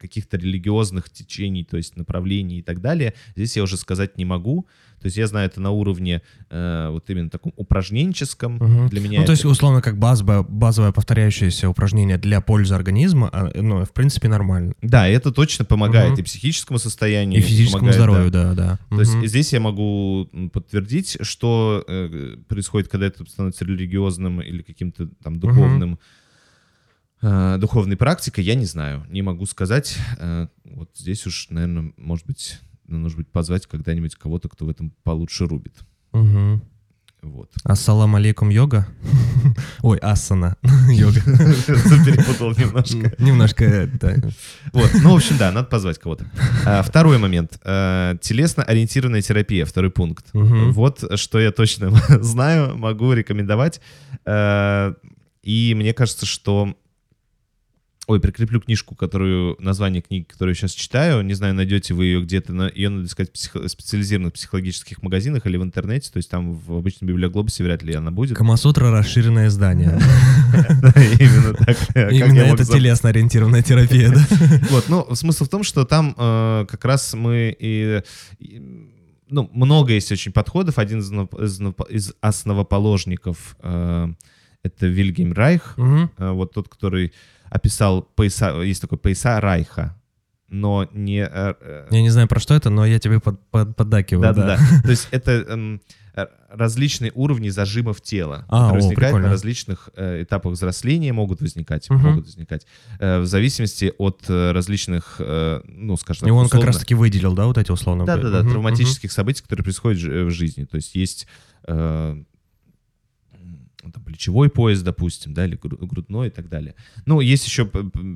каких-то религиозных течений, то есть направлений и так далее. Здесь я уже сказать не могу. То есть я знаю это на уровне э, вот именно таком упражненческом. Мгм. Для меня Ну, то есть, это- условно, как базовое, базовое повторяющееся упражнение для пользы организма, а, ну, в принципе, нормально. Да, это точно помогает Мгм. и психическому состоянию, И физическому помогает, здоровью, да. да, да. То есть Мгм. здесь я могу подтвердить, что э, происходит, когда это становится религиозным или каким-то там духовным, э, духовной практикой, я не знаю, не могу сказать. Э, вот здесь уж, наверное, может быть, нужно быть позвать когда-нибудь кого-то, кто в этом получше рубит. Мгм. Вот. Ассалам алейкум йога. <laughs> Ой, асана <laughs> йога. <laughs> Перепутал немножко. Немножко, э, да. Вот, ну, в общем, да, надо позвать кого-то. Второй момент. Телесно-ориентированная терапия, второй пункт. Вот что я точно знаю, могу рекомендовать. И мне кажется, что... Ой, прикреплю книжку, которую, название книги, которую я сейчас читаю. Не знаю, найдете вы ее где-то. но Ее надо искать в психо- специализированных психологических магазинах или в интернете. То есть там в обычном библиоглобусе вряд ли она будет. Камасутра расширенное издание. <laughs> Да, Именно так. <laughs> Именно это телесно-ориентированная терапия, да? <laughs> Вот, ну, смысл в том, что там э, как раз мы и, ну, много есть очень подходов. Один из, нов- из нов- из основоположников э, это Вильгельм Райх, э, вот тот, который описал пояса, есть такой пояса Райха, но не... э, э, Я не знаю, про что это, но я тебе под- под- поддакиваю, да, да, да. да. <laughs> То есть это эм, различные уровни зажимов тела, А, которые о, возникают на прикольно. различных э, этапах взросления, могут возникать, Мгм. могут возникать, э, в зависимости от э, различных, э, ну, скажем И так, он как условно- раз-таки выделил, да, вот эти условно? да-да-да, Мгм, травматических событий, которые происходят в жизни. То есть есть э, там, плечевой пояс, допустим, да, или гру- грудной и так далее. Ну, есть еще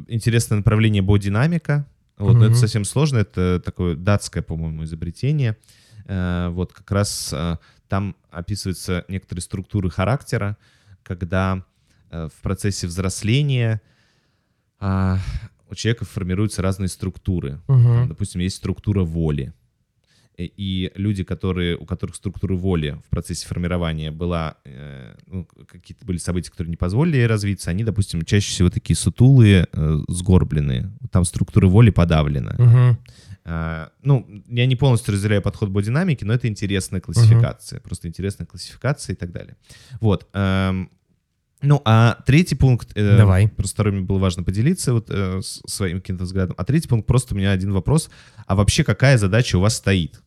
интересное направление бодинамика. Вот, но это совсем сложно, это такое датское, по-моему, изобретение. Э, вот как раз э, там описываются некоторые структуры характера, когда э, в процессе взросления а, у человека формируются разные структуры. мгм. Там, допустим, есть структура воли. И- И люди, которые, у которых структура воли в процессе формирования была, э, ну, какие-то были события, которые не позволили ей развиться, они, допустим, чаще всего такие сутулые, э, сгорбленные. Там структура воли подавлена. Мгм. А, ну, я не полностью разделяю подход бодинамики, но это интересная классификация. Просто интересная классификация и так далее. Вот. эм, ну, а третий пункт... э, Давай. Просто второй мне было важно поделиться вот э, своим каким-то взглядом. А третий пункт просто у меня один вопрос. А вообще какая задача у вас стоит?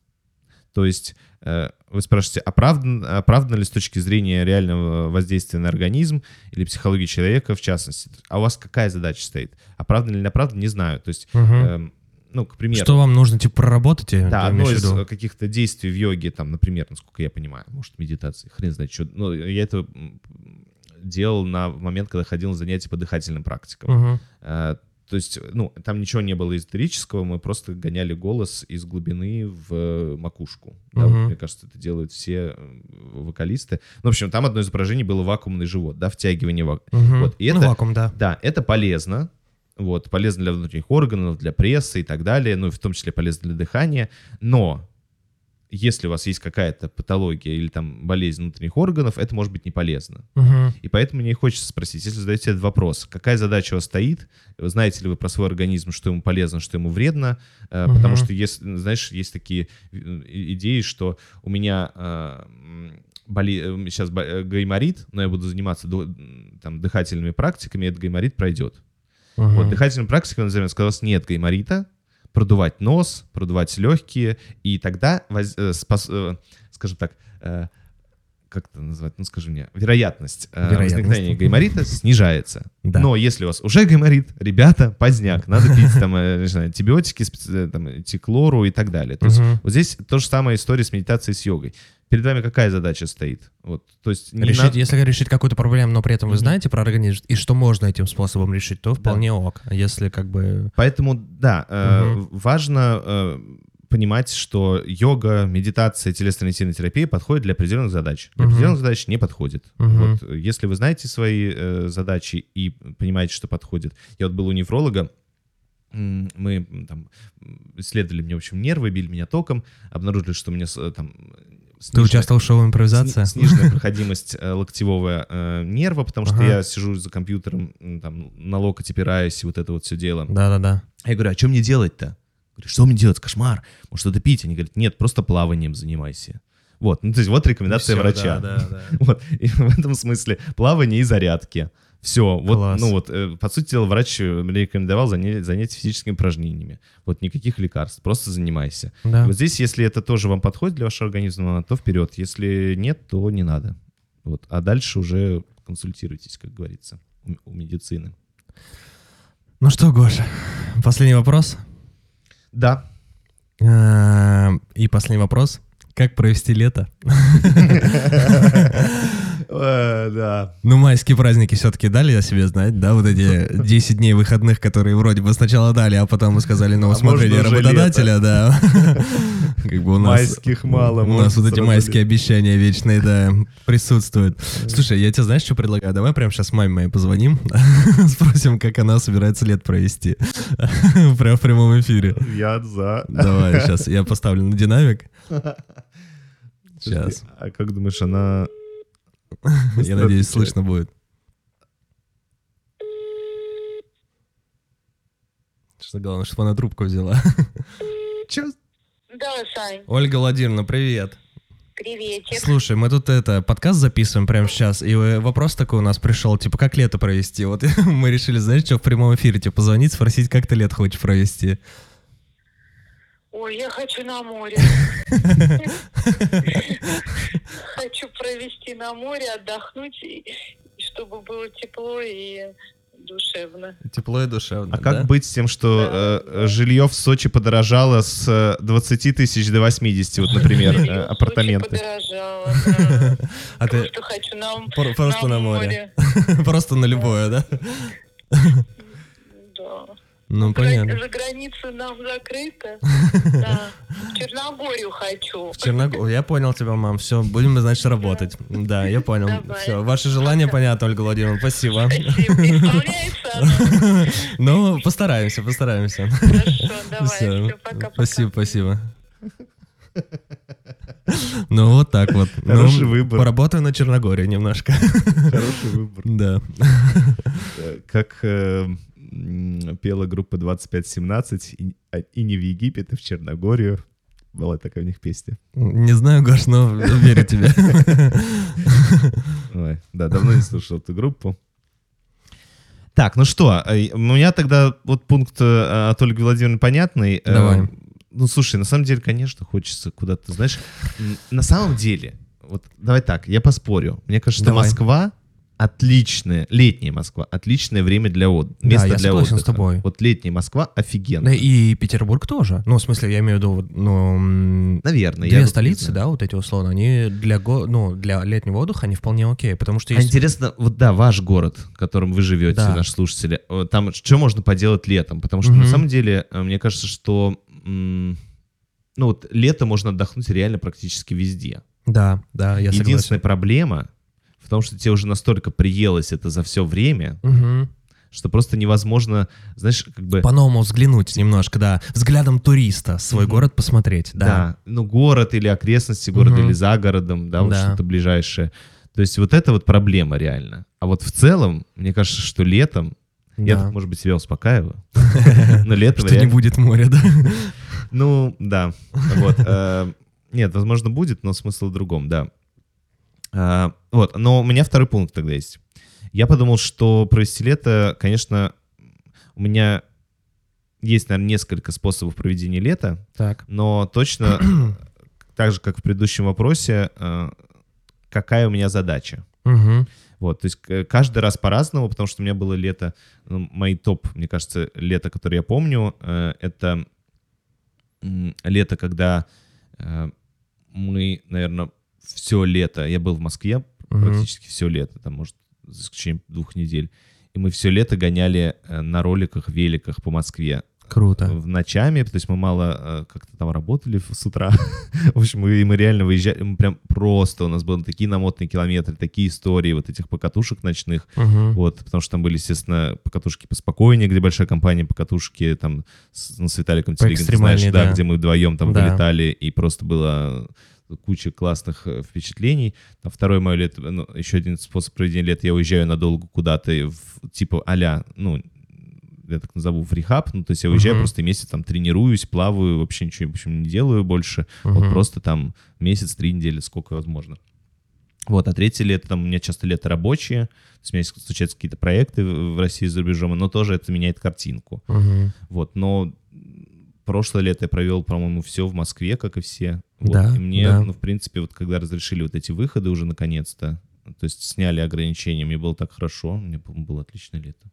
То есть э, вы спрашиваете, оправдан, оправдано ли с точки зрения реального воздействия на организм или психологии человека в частности? А у вас какая задача стоит? Оправдано или неоправдано, не знаю. То есть, Мгм. эм, ну, к примеру... Что вам нужно, типа, проработать? э, Да, одно из э, каких-то действий в йоге, там, например, насколько я понимаю, может, медитации, хрен знает что. Ну, я это делал на момент, когда ходил на занятия по дыхательным практикам. Мгм. То есть, ну, там ничего не было эзотерического, мы просто гоняли голос из глубины в э, макушку. Да, вот, Мгм. мне кажется, это делают все э, вокалисты. Ну, в общем, там одно из упражнений было вакуумный живот, да, втягивание вак... Мгм. Вот, и Ну, это- вакуум, да. Да, это полезно. Вот, полезно для внутренних органов, для пресса и так далее, ну и в том числе полезно для дыхания. Но если у вас есть какая-то патология или там болезнь внутренних органов, это может быть не полезно. Мгм. И поэтому мне хочется спросить, если задаете этот вопрос, какая задача у вас стоит, знаете ли вы про свой организм, что ему полезно, что ему вредно, Мгм. потому что, если, знаешь, есть такие э, идеи, что у меня э, боли, сейчас гайморит, но я буду заниматься там, дыхательными практиками, и этот гайморит пройдет. Мгм. Вот дыхательной практикой, назовем, сказал, нет гайморита, продувать нос, продувать легкие, и тогда, воз- э, спас- э, скажем так, э, как это назвать, ну скажи мне, вероятность, Вероятность. возникновения гайморита снижается. Да. Но если у вас уже гайморит, ребята, поздняк, надо <laughs> пить там, не знаю, антибиотики, там, тиклору и так далее. То есть вот здесь то же самая история с медитацией, с йогой. Перед вами какая задача стоит? Вот, то есть не Решить, надо- Если решить какую-то проблему, но при этом вы Мгм. знаете про организм и что можно этим способом решить, то вполне ок. А Если как бы... Поэтому, да, э, Мгм. важно э, понимать, что йога, медитация, телесно-ориентированная терапия подходят для определенных задач. Для Мгм. определенных задач не подходит. Мгм. Вот, э, если вы знаете свои э, задачи и понимаете, что подходит. Я вот был у невролога, мы там исследовали мне, в общем, нервы, били меня током, обнаружили, что у меня с- там... Ты сниженная- участвовал в шоу «Импровизация»? сни- сниженная проходимость э, локтевого э, нерва, потому что я сижу за компьютером, там, на локоть опираюсь, и вот это вот все дело. Да-да-да. Я говорю, а что мне делать-то? Говорю, что мне делать? Кошмар. Может, что-то пить? Они говорят, нет, просто плаванием занимайся. Вот, ну то есть вот рекомендация Всё, врача. да, да, да. <laughs> Вот, и в этом смысле плавание и зарядки. Все, вот, ну вот, э, по сути дела, врач э, мне рекомендовал заня- занятия физическими упражнениями. Вот никаких лекарств, просто занимайся. Да. Вот здесь, если это тоже вам подходит для вашего организма, то вперед. Если нет, то не надо. Вот. А дальше уже консультируйтесь, как говорится, у, у медицины. Ну что, Гоша, последний вопрос. Да. А, И последний вопрос. Как провести лето? <laughs> Да. Ну, майские праздники все-таки дали о себе знать, да, вот эти <laughs> 10 дней выходных, которые вроде бы сначала дали, а потом мы сказали на А усмотрение уже работодателя, да. <laughs> Как бы у нас... Майских мало. У нас вот эти майские обещания вечные, да, присутствуют. Слушай, я тебе знаешь, что предлагаю? Давай прямо сейчас маме моей позвоним, <laughs> спросим, как она собирается лет провести. Прям в прямом эфире. Я за. Давай, сейчас я поставлю на динамик. Сейчас. А как думаешь, она... <laughs> Я надеюсь, слышно будет. Что главное, чтобы она трубку взяла. <laughs> Чё? Да, Сань, Ольга Владимировна, привет. приветик. Слушай, мы тут это подкаст записываем прямо сейчас, и э, вопрос такой у нас пришел, типа, как лето провести? Вот <laughs> мы решили, знаешь, что в прямом эфире тебе позвонить, спросить, как ты лето хочешь провести. Ой, я хочу на море. <laughs> Хочу провести на море, отдохнуть, чтобы было тепло и душевно. Тепло и душевно. А как быть с тем, что э, жилье в Сочи подорожало с э, 20 тысяч до 80, вот, например, Жилье <laughs> э, апартаменты? подорожало, <laughs> да. А ты Просто хочу на, пор- просто на море. море. Просто на любое, да? Да. Ну, За- понятно. За границу нам закрыто. <laughs> Да. В Черногорию хочу. В Черногорию. Я понял тебя, мам. Все, будем, значит, работать. Да, я понял. Все, ваше желание понятно, Ольга Владимировна. Спасибо. <laughs> Ну, постараемся, постараемся. Хорошо, <laughs> давай. Всё, пока-пока. Спасибо, спасибо. Ну, вот так вот. Ну, Хороший выбор. Поработаю на Черногории немножко. Хороший выбор. Да. Э, Как э, пела группа 2517, и, а- и не в Египет, и в Черногорию. Была такая у них песня. Не знаю, Гош, но верю тебе. Ой, да, давно не слушал эту группу. Так, ну что, э, у меня тогда вот пункт э, от Ольги Владимировны понятный. Э, Давай. Ну, слушай, на самом деле, конечно, хочется куда-то, знаешь, на самом деле, вот давай так, я поспорю. Мне кажется, что Давай. Москва отличная, летняя Москва, отличное время для отдыха. Да, Место я для согласен отдыха. с тобой. Вот летняя Москва офигенно. Да и Петербург тоже. Ну, в смысле, я имею в виду, ну, Наверное. я две не столицы, да, вот эти условно, они для, го- ну, для летнего отдыха, они вполне окей, потому что А есть... интересно, вот да, ваш город, в котором вы живете, Да. наши слушатели, э, там что можно поделать летом? Потому что Мгм. на самом деле, э, мне кажется, что ну вот лето можно отдохнуть реально практически везде. Да, да, я Единственная согласен. проблема в том, что тебе уже настолько приелось это за все время, Мгм. что просто невозможно, знаешь, как бы... По-новому взглянуть немножко, да. Взглядом туриста свой Мгм. город посмотреть, да. Да, ну город или окрестности города, Мгм. или за городом, да, вот Да. что-то ближайшее. То есть вот это вот проблема реально. А вот в целом, мне кажется, что летом Я Да. тут, может быть, себя успокаиваю. <laughs> Но летом Что не будет моря, да? Ну, да. Вот. э, Нет, возможно, будет, но смысл в другом, да. А, Вот, но у меня второй пункт тогда есть. Я подумал, что провести лето, конечно, у меня есть, наверное, несколько способов проведения лета, Так. но точно, <clears throat> так же, как в предыдущем вопросе, э, какая у меня задача. Мгм. Вот, то есть к- каждый раз по-разному, потому что у меня было лето, ну, мои топ, мне кажется, лето, которое я помню, э, это лето, когда э, мы, наверное, все лето, я был в Москве Мгм. практически все лето, там, может, за исключением двух недель, и мы все лето гоняли э, на роликах, великах по Москве. Круто. в ночами, то есть мы мало э, как-то там работали с утра. <laughs> В общем, мы, мы реально выезжали, мы прям просто, у нас были такие намотанные километры, такие истории вот этих покатушек ночных, Мгм. вот, потому что там были, естественно, покатушки поспокойнее, где большая компания, покатушки там с, ну, с Виталиком Телегиным, ты знаешь, да, да. где мы вдвоем там Да. вылетали, и просто было куча классных э, впечатлений. Там второе мое лето, ну, еще один способ проведения лета, я уезжаю надолго куда-то, в, типа а ну, я так назову, в рехаб, ну, то есть я уезжаю Мгм. просто месяц, там, тренируюсь, плаваю, вообще ничего, в общем, не делаю больше, вот Мгм. просто там месяц, три недели, сколько возможно. Вот, а третье лето, там, у меня часто лето рабочие, то есть у меня случаются какие-то проекты в России за рубежом, но тоже это меняет картинку. Мгм. Вот, но прошлое лето я провел, по-моему, все в Москве, как и все. Вот, Да, и мне, да. ну, в принципе, вот когда разрешили вот эти выходы уже наконец-то, то есть сняли ограничения, мне было так хорошо, мне было отличное лето.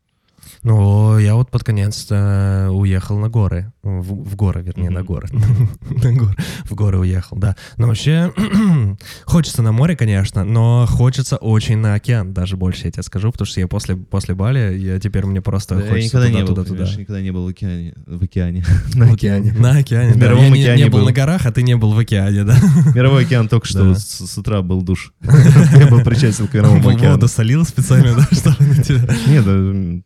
Ну, я вот под конец уехал на горы. В, в горы, вернее, на Мгм. горы. <laughs> На горы. В горы уехал, да. Но вообще, <clears throat> хочется на море, конечно, но хочется очень на океан, даже больше, я тебе скажу, потому что я после, после Бали, я теперь мне просто Да, я хочется никогда туда, не был, туда, туда. никогда не был в океане. В океане. <laughs> На океане. На океане, В да. мировом Я не- океане не был был. на горах, а ты не был в океане, да. <laughs> Мировой океан только что Да. вот с, с утра был душ. Я был причастен к Мировому Воду океану. солил специально, да, что ли, на тебя? Нет,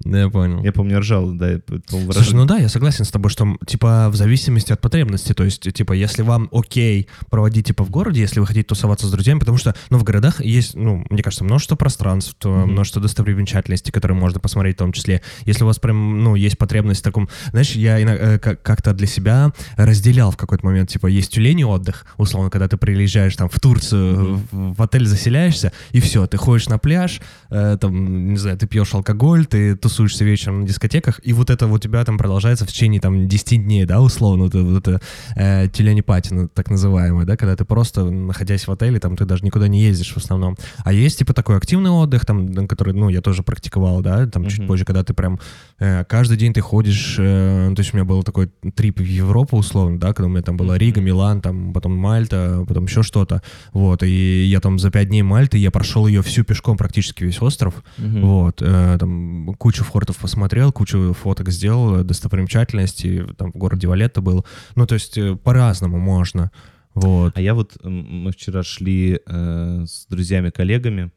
да, я понял. я помню, ржал, да, по-моему, Слушай, ну да, я согласен с тобой, что, типа, в зависимости от потребности, то есть, типа, если вам окей проводить, типа, в городе, если вы хотите тусоваться с друзьями, потому что, ну, в городах есть, ну, мне кажется, множество пространств, Мгм. множество достопримечательностей, которые можно посмотреть в том числе. Если у вас прям, ну, есть потребность в таком, знаешь, я ино- э, как- как-то для себя разделял в какой-то момент, типа, есть тюлень отдых, условно, когда ты приезжаешь там в Турцию, в, в отель заселяешься, и все, ты ходишь на пляж, э, там, не знаю, ты пьешь алкоголь, ты тусуешься вечером на дискотеках, и вот это у тебя там продолжается в течение там 10 дней, да, условно, вот, это- вот это э, тюленепати, ну, так называемое, да, когда ты просто, находясь в отеле, там, ты даже никуда не ездишь в основном. А есть, типа, такой активный отдых, там, который, ну, я тоже практиковал, да, там, чуть позже, когда ты прям э, каждый день ты ходишь, э, то есть у меня был такой трип в Европу, условно, да, когда у меня там была Рига, Милан, там, потом Мальта, потом еще что-то, вот, и я там за пять дней Мальты, я прошел ее всю пешком, практически весь остров, Мгм. вот, э, там кучу фортов посмотрел, кучу фоток сделал, э, достопримечательностей, там в городе Валетта был. Ну, то есть э, по-разному можно. Вот. А я вот, мы вчера шли э, с друзьями-коллегами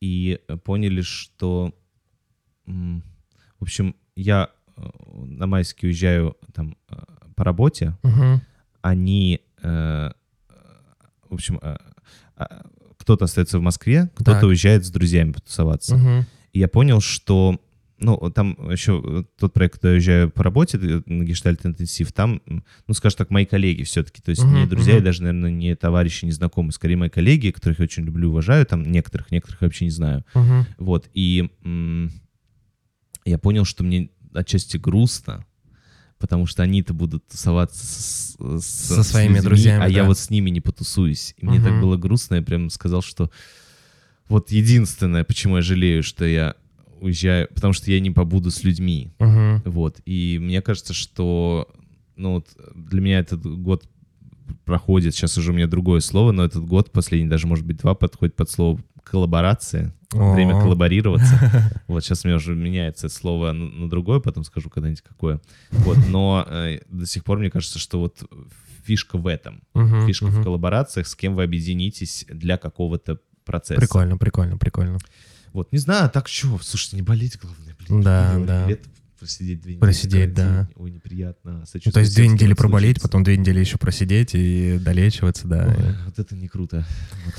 и э, поняли, что, в общем, я э, на майске уезжаю там э, по работе, Мгм. они, э, в общем, э, а, кто-то остается в Москве, кто-то уезжает с друзьями потусоваться. Мгм. И я понял, что, ну, там еще э, тот проект, куда я уезжаю по работе, э, на Гештальт Интенсив, там, ну, скажем так, мои коллеги все-таки, то есть Мгм, не друзья мгм. и даже, наверное, не товарищи, не знакомые, скорее мои коллеги, которых я очень люблю, уважаю, там некоторых, некоторых вообще не знаю. Мгм. Вот, и м, я понял, что мне отчасти грустно, потому что они-то будут тусоваться с, с- Со с своими людьми, друзьями, а я да. вот с ними не потусуюсь. И мне так было грустно, я прям сказал, что вот единственное, почему я жалею, что я уезжаю, потому что я не побуду с людьми. Мгм. Вот. И мне кажется, что ну, вот для меня этот год проходит, сейчас уже у меня другое слово, но этот год последний, даже может быть два, подходит под слово коллаборация. Время О. коллаборироваться. <laughs> Вот сейчас у меня уже меняется слово на, на другое, потом скажу когда-нибудь какое. Вот, но э, до сих пор мне кажется, что вот фишка в этом. Мгм, Фишка в мгм. коллаборациях, с кем вы объединитесь для какого-то процесса. Прикольно, прикольно, прикольно. Вот, не знаю, так что, слушай, не болеть, главное, блин. Да, да. Лето просидеть две недели. Просидеть, да. Ой, неприятно. Ну, то есть две недели проболеть, потом две недели еще просидеть и долечиваться, да. Ой, вот это не круто. Вот.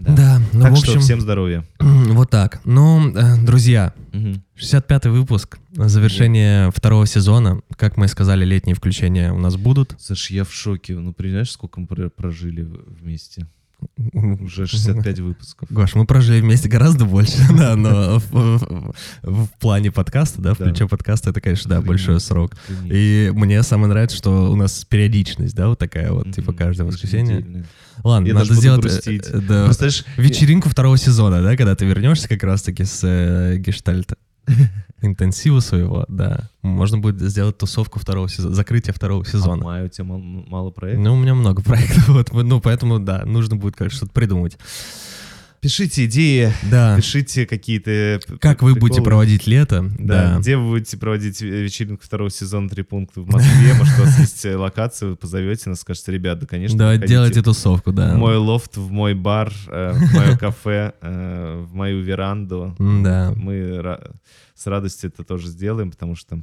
Да, ну, так в что общем, всем здоровья. <clears throat> вот так. Ну, э, друзья, Мгм. 65-й выпуск, завершение второго сезона. Как мы и сказали, летние включения у нас будут. Саш, я в шоке. Ну, понимаешь, сколько мы про- прожили вместе? <laughs> Уже 65 выпусков. Гош, мы прожили вместе гораздо больше, <laughs> да, но в, в- в плане подкаста, да, в Да. ключе подкаста, это, конечно, да, большой срок. И мне самое нравится, что у нас периодичность, да, вот такая вот, типа каждое воскресенье. Ладно, Я надо сделать э, да, Представляешь, вечеринку второго сезона, да, когда ты вернешься как раз-таки с э, гештальта <laughs> интенсива своего, да. Можно будет сделать тусовку второго сезона, закрытие второго а сезона. мая у тебя мал- мало проектов? Ну, у меня много проектов, <laughs> вот, ну, поэтому, да, нужно будет, конечно, что-то придумать. Пишите идеи, Да. пишите какие-то... Как вы будете проводить лето? Да. где вы будете проводить ве- вечеринку второго сезона «Три пункта» в Москве, может, у вас <laughs> есть э, локация, вы позовете нас, скажете, ребят, да, конечно, Да, делайте тусовку, да. в мой лофт, в мой бар, э, в мое <laughs> кафе, э, в мою веранду. Да. Мы с радостью это тоже сделаем, потому что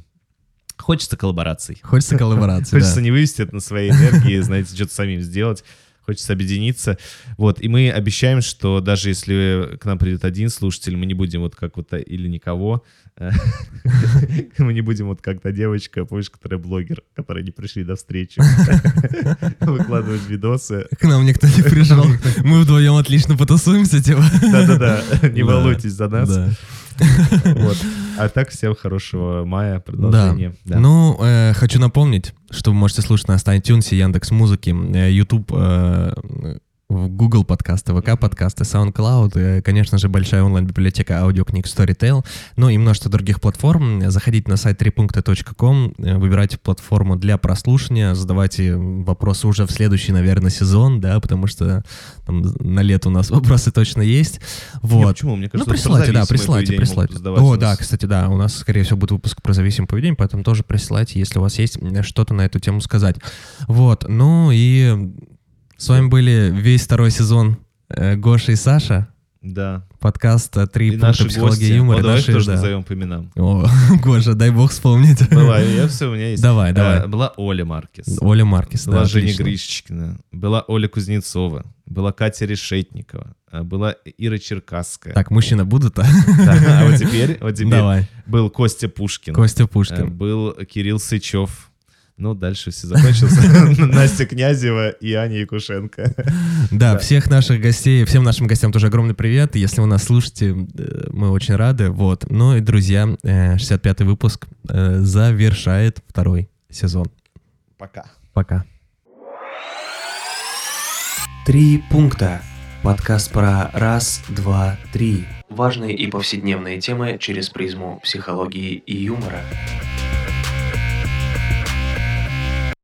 хочется коллабораций. Хочется коллаборации, <laughs> Хочется да. не вывести это на своей энергии, знаете, что-то самим сделать. Хочется объединиться. Вот, и мы обещаем, что даже если к нам придет один слушатель, мы не будем вот как вот а, или никого. э, <laughs> Мы не будем вот как та девочка, помнишь, которая блогер, которые не пришли до встречи. <laughs> Выкладывать видосы. К нам никто не пришел. <laughs> Мы вдвоем отлично потусуемся, типа. Да-да-да, не волнуйтесь за нас. Вот. А так, всем хорошего мая, продолжения. Да. Ну, э, хочу напомнить, что вы можете слушать нас на iTunes, Яндекс Музыки, YouTube, э, в Google подкасты, ВК подкасты, SoundCloud, э, конечно же, большая онлайн-библиотека аудиокниг Storytel, ну и множество других платформ. Заходите на сайт трипункта.ком, э, выбирайте платформу для прослушивания, задавайте вопросы уже в следующий, наверное, сезон, да, потому что там на лето у нас <laughs> вопросы точно есть. Не, Вот. почему? Мне Ну, кажется, присылайте, да, присылайте, присылайте. О, да, кстати, да, у нас, скорее всего, будет выпуск про зависимое поведение, поэтому тоже присылайте, если у вас есть э, что-то на эту тему сказать. Вот, ну и с вами были весь второй сезон э, Гоша и Саша, Да. подкаст э, «Три И пункта психологии гости. юмора». О, давай наши, тоже да. назовем по именам. О, <laughs> Гоша, дай бог вспомнить. Была, я все, у меня есть. Давай, Э, давай. Была Оля Маркес. Оля Маркис, Была да, Женя отлично. Была Оля Кузнецова. Была Катя Решетникова. а Была Ира Черкасская. Так, мужчина будут, а? Да, А вот теперь, вот теперь Давай, был Костя Пушкин. Костя Пушкин. Был Кирилл Сычев. Ну, дальше все закончилось. <laughs> Настя Князева и Аня Якушенко. Да, всех наших гостей, всем нашим гостям тоже огромный привет. Если вы нас слушаете, э, мы очень рады. Вот. Ну и, друзья, э, 65-й выпуск э, завершает второй сезон. Пока. Пока. Три пункта. Подкаст про раз, два, три. Важные и повседневные темы через призму психологии и юмора.